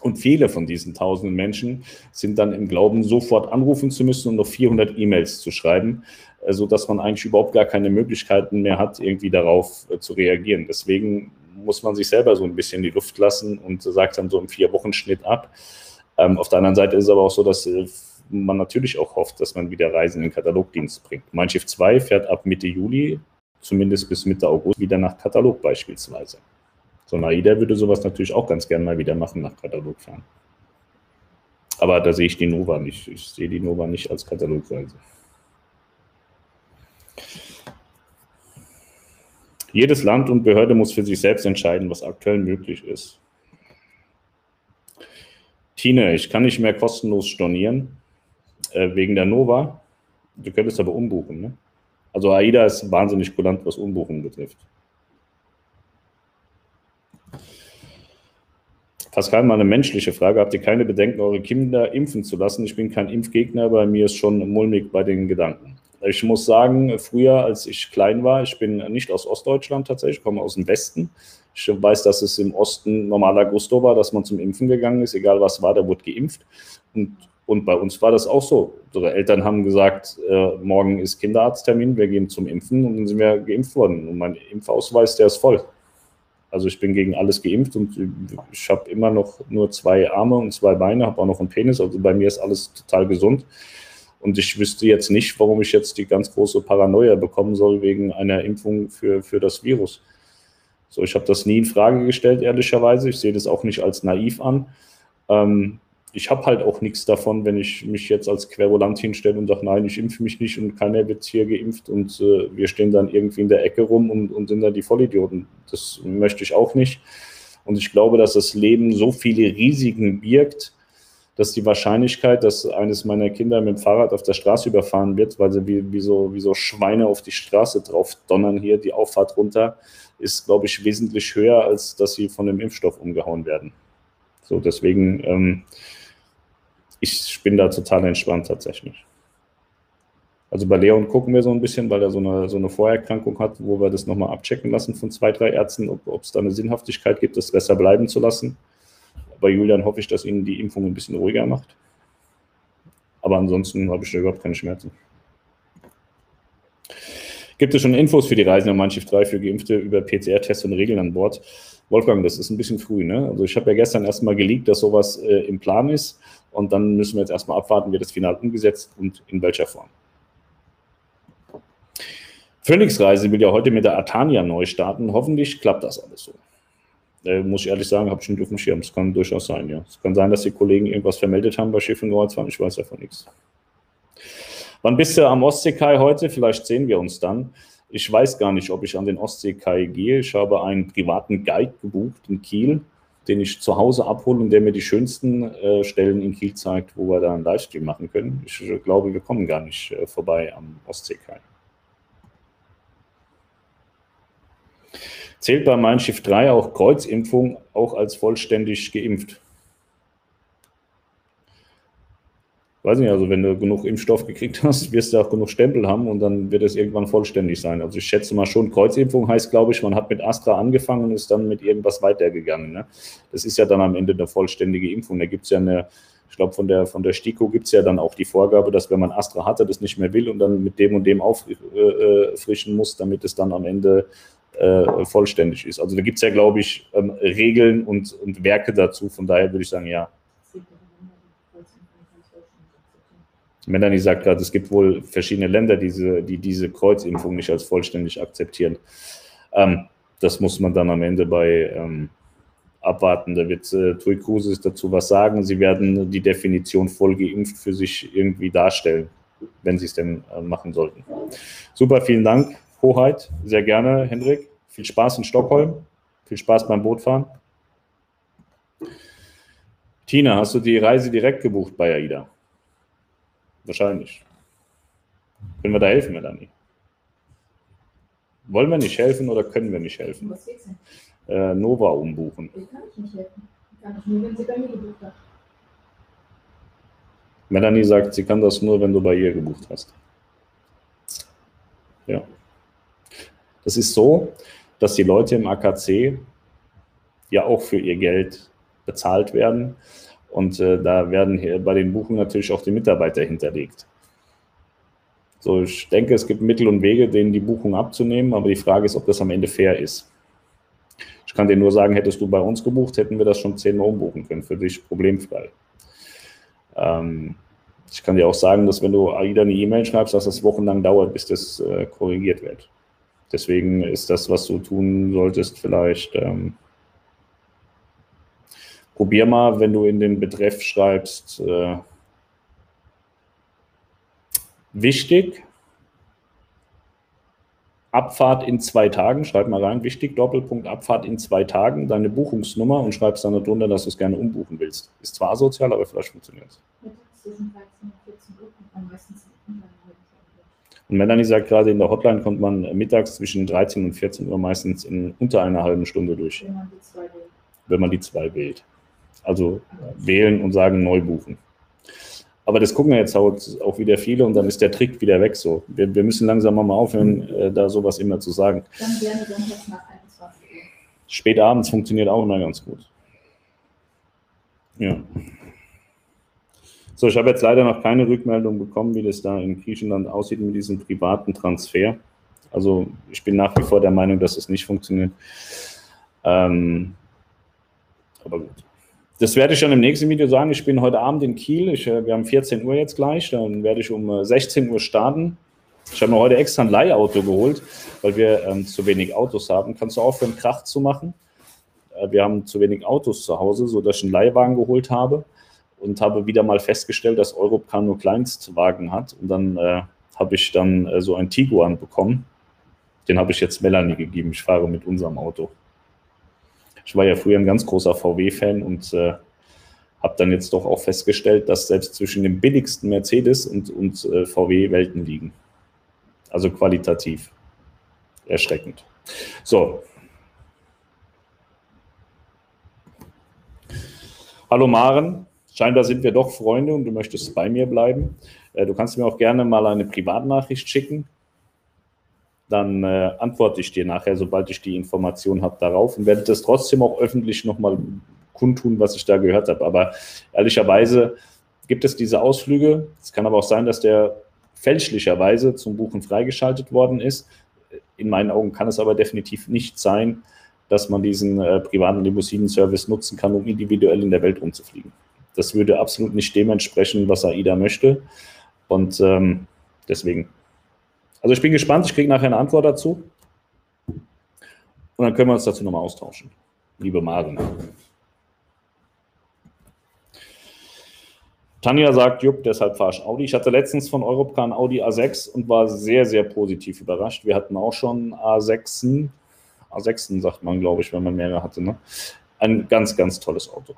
Und viele von diesen tausenden Menschen sind dann im Glauben, sofort anrufen zu müssen und noch 400 E-Mails zu schreiben, äh, sodass man eigentlich überhaupt gar keine Möglichkeiten mehr hat, irgendwie darauf äh, zu reagieren. Deswegen muss man sich selber so ein bisschen die Luft lassen und sagt dann so im Vier-Wochen-Schnitt ab. Ähm, auf der anderen Seite ist es aber auch so, dass äh, man natürlich auch hofft, dass man wieder Reisen in den Katalogdienst bringt. Mein Schiff 2 fährt ab Mitte Juli, zumindest bis Mitte August, wieder nach Katalog beispielsweise. So ein AIDA würde sowas natürlich auch ganz gerne mal wieder machen, nach Katalog fahren. Aber da sehe ich die Nova nicht. Ich sehe die Nova nicht als Katalogreise. Jedes Land und Behörde muss für sich selbst entscheiden, was aktuell möglich ist. Tine, ich kann nicht mehr kostenlos stornieren äh, wegen der Nova. Du könntest aber umbuchen. Ne? Also AIDA ist wahnsinnig kulant, was Umbuchen betrifft. Pascal, mal eine menschliche Frage. Habt ihr keine Bedenken, eure Kinder impfen zu lassen? Ich bin kein Impfgegner, bei mir ist schon mulmig bei den Gedanken. Ich muss sagen, früher, als ich klein war, ich bin nicht aus Ostdeutschland tatsächlich, ich komme aus dem Westen. Ich weiß, dass es im Osten normaler Gusto war, dass man zum Impfen gegangen ist, egal was war, da wurde geimpft. Und, und bei uns war das auch so. Unsere Eltern haben gesagt, äh, morgen ist Kinderarzttermin, wir gehen zum Impfen und dann sind wir geimpft worden. Und mein Impfausweis, der ist voll. Also ich bin gegen alles geimpft und ich habe immer noch nur zwei Arme und zwei Beine, habe auch noch einen Penis. Also bei mir ist alles total gesund. Und ich wüsste jetzt nicht, warum ich jetzt die ganz große Paranoia bekommen soll wegen einer Impfung für, für das Virus. So, ich habe das nie in Frage gestellt, ehrlicherweise. Ich sehe das auch nicht als naiv an. Ähm, ich habe halt auch nichts davon, wenn ich mich jetzt als Querulant hinstelle und sage, nein, ich impfe mich nicht und keiner wird hier geimpft und äh, wir stehen dann irgendwie in der Ecke rum und, und sind dann die Vollidioten. Das möchte ich auch nicht. Und ich glaube, dass das Leben so viele Risiken birgt, dass die Wahrscheinlichkeit, dass eines meiner Kinder mit dem Fahrrad auf der Straße überfahren wird, weil sie wie, wie, so, wie so Schweine auf die Straße drauf donnern hier, die Auffahrt runter, ist, glaube ich, wesentlich höher, als dass sie von dem Impfstoff umgehauen werden. So, deswegen, ähm, ich bin da total entspannt tatsächlich. Also bei Leon gucken wir so ein bisschen, weil er so eine, so eine Vorerkrankung hat, wo wir das nochmal abchecken lassen von zwei, drei Ärzten, ob es da eine Sinnhaftigkeit gibt, das besser bleiben zu lassen. Bei Julian hoffe ich, dass ihn die Impfung ein bisschen ruhiger macht. Aber ansonsten habe ich da überhaupt keine Schmerzen. Gibt es schon Infos für die Reisen Mein Schiff 3 für Geimpfte über PCR-Tests und Regeln an Bord? Wolfgang, das ist ein bisschen früh. Ne? Also ich habe ja gestern erstmal geleakt, dass sowas äh, im Plan ist. Und dann müssen wir jetzt erstmal abwarten, wird das final umgesetzt und in welcher Form. Phoenix Reise will ja heute mit der Atania neu starten. Hoffentlich klappt das alles so. Äh, muss ich ehrlich sagen, habe ich nicht auf dem Schirm. Es kann durchaus sein, ja. Es kann sein, dass die Kollegen irgendwas vermeldet haben bei Schiff und. Ich weiß davon nichts. Wann bist du am Ostseekai heute? Vielleicht sehen wir uns dann. Ich weiß gar nicht, ob ich an den Ostseekai gehe. Ich habe einen privaten Guide gebucht in Kiel, den ich zu Hause abhole und der mir die schönsten äh, Stellen in Kiel zeigt, wo wir da einen Livestream machen können. Ich äh, glaube, wir kommen gar nicht äh, vorbei am Ostseekai. Zählt bei Mein Schiff 3 auch Kreuzimpfung auch als vollständig geimpft? Weiß nicht, also wenn du genug Impfstoff gekriegt hast, wirst du auch genug Stempel haben und dann wird es irgendwann vollständig sein. Also ich schätze mal schon, Kreuzimpfung heißt, glaube ich, man hat mit Astra angefangen und ist dann mit irgendwas weitergegangen. Ne? Das ist ja dann am Ende eine vollständige Impfung. Da gibt es ja eine, ich glaube, von der, von der STIKO gibt es ja dann auch die Vorgabe, dass wenn man Astra hatte, das nicht mehr will und dann mit dem und dem auffrischen muss, damit es dann am Ende äh, vollständig ist. Also da gibt es ja, glaube ich, ähm, Regeln und, und Werke dazu. Von daher würde ich sagen, ja. Melanie sagt gerade, es gibt wohl verschiedene Länder, diese, die diese Kreuzimpfung nicht als vollständig akzeptieren. Ähm, das muss man dann am Ende bei ähm, abwarten. Da wird äh, Tui Cruises dazu was sagen. Sie werden die Definition voll geimpft für sich irgendwie darstellen, wenn sie es denn äh, machen sollten. Super, vielen Dank. Hoheit, sehr gerne, Hendrik. Viel Spaß in Stockholm. Viel Spaß beim Bootfahren. Tina, hast du die Reise direkt gebucht bei AIDA? Wahrscheinlich. Können wir da helfen, Melanie? Wollen wir nicht helfen oder können wir nicht helfen? Was geht's denn? Äh, Nova umbuchen. Ich kann ich nicht helfen. Ich kann nur, wenn sie bei mir gebucht hat. Melanie sagt, sie kann das nur, wenn du bei ihr gebucht hast. Ja. Das ist so, dass die Leute im AKC ja auch für ihr Geld bezahlt werden. Und äh, da werden bei den Buchungen natürlich auch die Mitarbeiter hinterlegt. So, ich denke, es gibt Mittel und Wege, denen die Buchung abzunehmen, aber die Frage ist, ob das am Ende fair ist. Ich kann dir nur sagen, hättest du bei uns gebucht, hätten wir das schon zehnmal umbuchen können, für dich problemfrei. Ähm, ich kann dir auch sagen, dass wenn du AIDA eine E-Mail schreibst, dass das wochenlang dauert, bis das äh, korrigiert wird. Deswegen ist das, was du tun solltest, vielleicht ähm, probier mal, wenn du in den Betreff schreibst, äh, wichtig, Abfahrt in zwei Tagen, schreib mal rein, wichtig, Doppelpunkt, Abfahrt in zwei Tagen, deine Buchungsnummer und schreibst dann darunter, dass du es gerne umbuchen willst. Ist zwar asozial, aber vielleicht funktioniert es. Und Melanie sagt gerade, in der Hotline kommt man mittags zwischen 13 und 14 Uhr meistens in unter einer halben Stunde durch. Wenn man die zwei wählt. Wenn man die zwei wählt. Also wählen und sagen neu buchen. Aber das gucken jetzt auch wieder viele und dann ist der Trick wieder weg so. Wir, wir müssen langsam mal aufhören, äh, da sowas immer zu sagen. Dann gerne nach 21 Uhr. Spät abends funktioniert auch immer ganz gut. Ja. So, ich habe jetzt leider noch keine Rückmeldung bekommen, wie das da in Griechenland aussieht mit diesem privaten Transfer. Also ich bin nach wie vor der Meinung, dass es nicht funktioniert. Ähm, aber gut. Das werde ich schon im nächsten Video sagen. Ich bin heute Abend in Kiel. Ich, äh, wir haben 14 Uhr jetzt gleich. Dann werde ich um 16 äh, Uhr starten. Ich habe mir heute extra ein Leihauto geholt, weil wir ähm, zu wenig Autos haben. Kannst du aufhören, Krach zu machen? Äh, wir haben zu wenig Autos zu Hause, sodass ich einen Leihwagen geholt habe und habe wieder mal festgestellt, dass Europcar nur Kleinstwagen hat. Und dann äh, habe ich dann äh, so ein Tiguan bekommen. Den habe ich jetzt Melanie gegeben. Ich fahre mit unserem Auto. Ich war ja früher ein ganz großer VW-Fan und äh, habe dann jetzt doch auch festgestellt, dass selbst zwischen dem billigsten Mercedes und, und äh, VW Welten liegen. Also qualitativ. Erschreckend. So. Hallo Maren, scheinbar sind wir doch Freunde und du möchtest bei mir bleiben. Äh, du kannst mir auch gerne mal eine Privatnachricht schicken dann äh, antworte ich dir nachher, sobald ich die Information habe, darauf und werde das trotzdem auch öffentlich nochmal kundtun, was ich da gehört habe. Aber ehrlicherweise gibt es diese Ausflüge. Es kann aber auch sein, dass der fälschlicherweise zum Buchen freigeschaltet worden ist. In meinen Augen kann es aber definitiv nicht sein, dass man diesen äh, privaten Limousinen-Service nutzen kann, um individuell in der Welt rumzufliegen. Das würde absolut nicht dementsprechend, was AIDA möchte. Und ähm, deswegen also ich bin gespannt, ich kriege nachher eine Antwort dazu. Und dann können wir uns dazu nochmal austauschen. Liebe Maren. Tanja sagt, Jupp, deshalb fahre ich Audi. Ich hatte letztens von Europcar ein Audi A6 und war sehr, sehr positiv überrascht. Wir hatten auch schon A6, A6 sagt man, glaube ich, wenn man mehrere hatte. Ne? Ein ganz, ganz tolles Auto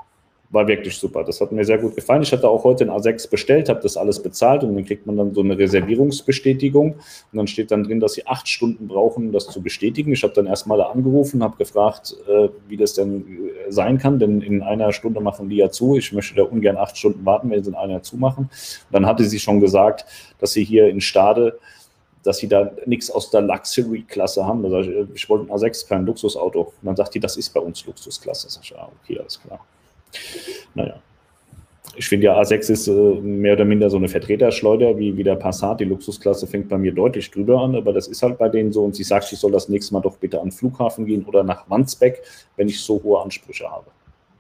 war wirklich super. Das hat mir sehr gut gefallen. Ich hatte auch heute ein A6 bestellt, habe das alles bezahlt und dann kriegt man dann so eine Reservierungsbestätigung und dann steht dann drin, dass sie acht Stunden brauchen, um das zu bestätigen. Ich habe dann erstmal angerufen, habe gefragt, äh, wie das denn äh, sein kann, denn in einer Stunde machen die ja zu. Ich möchte da ungern acht Stunden warten, wenn sie in einer zumachen. Und dann hatte sie schon gesagt, dass sie hier in Stade dass sie da nichts aus der Luxury-Klasse haben. Da ich, ich wollte ein A6, kein Luxusauto. Und dann sagt die, das ist bei uns Luxusklasse. Sag ich, ah, okay, alles klar. Naja. Ich finde ja, A6 ist äh, mehr oder minder so eine Vertreterschleuder, wie, wie der Passat. Die Luxusklasse fängt bei mir deutlich drüber an, aber das ist halt bei denen so. Und sie sagt, ich soll das nächste Mal doch bitte an den Flughafen gehen oder nach Wandsbeck, wenn ich so hohe Ansprüche habe.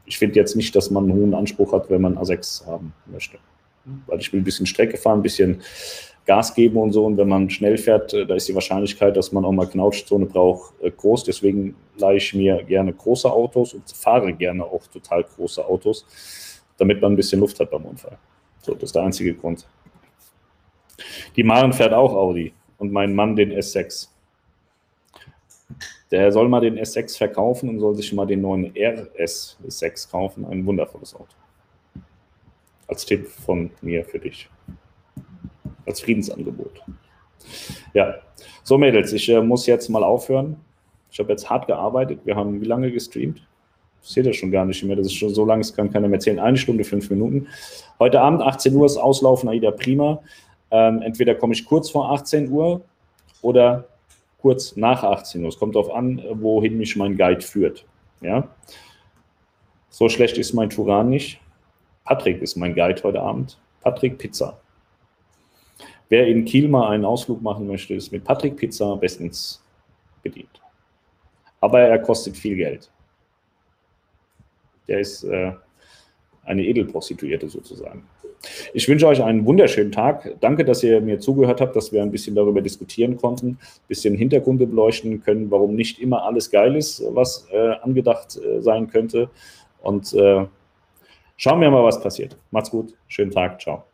Ich finde jetzt nicht, dass man einen hohen Anspruch hat, wenn man A6 haben möchte. Weil ich will ein bisschen Strecke fahren, ein bisschen Gas geben und so. Und wenn man schnell fährt, äh, da ist die Wahrscheinlichkeit, dass man auch mal Knautschzone braucht, äh, groß. Deswegen leihe ich mir gerne große Autos und fahre gerne auch total große Autos, damit man ein bisschen Luft hat beim Unfall. So, das ist der einzige Grund. Die Maren fährt auch Audi und mein Mann den S6. Der soll mal den S6 verkaufen und soll sich mal den neuen RS6 kaufen. Ein wundervolles Auto. Als Tipp von mir für dich als Friedensangebot. Ja, so Mädels, ich äh, muss jetzt mal aufhören. Ich habe jetzt hart gearbeitet. Wir haben wie lange gestreamt? Ich sehe das schon gar nicht mehr. Das ist schon so lange, es kann keiner mehr zählen. Eine Stunde, fünf Minuten. Heute Abend, 18 Uhr, ist Auslaufen Aida Prima. Ähm, entweder komme ich kurz vor 18 Uhr oder kurz nach 18 Uhr. Es kommt darauf an, wohin mich mein Guide führt. Ja? So schlecht ist mein Turan nicht. Patrick ist mein Guide heute Abend. Patrick Pizza. Wer in Kiel mal einen Ausflug machen möchte, ist mit Patrick Pizza bestens bedient. Aber er kostet viel Geld. Der ist äh, eine Edelprostituierte sozusagen. Ich wünsche euch einen wunderschönen Tag. Danke, dass ihr mir zugehört habt, dass wir ein bisschen darüber diskutieren konnten, ein bisschen Hintergründe beleuchten können, warum nicht immer alles geil ist, was äh, angedacht äh, sein könnte. Und äh, schauen wir mal, was passiert. Macht's gut. Schönen Tag. Ciao.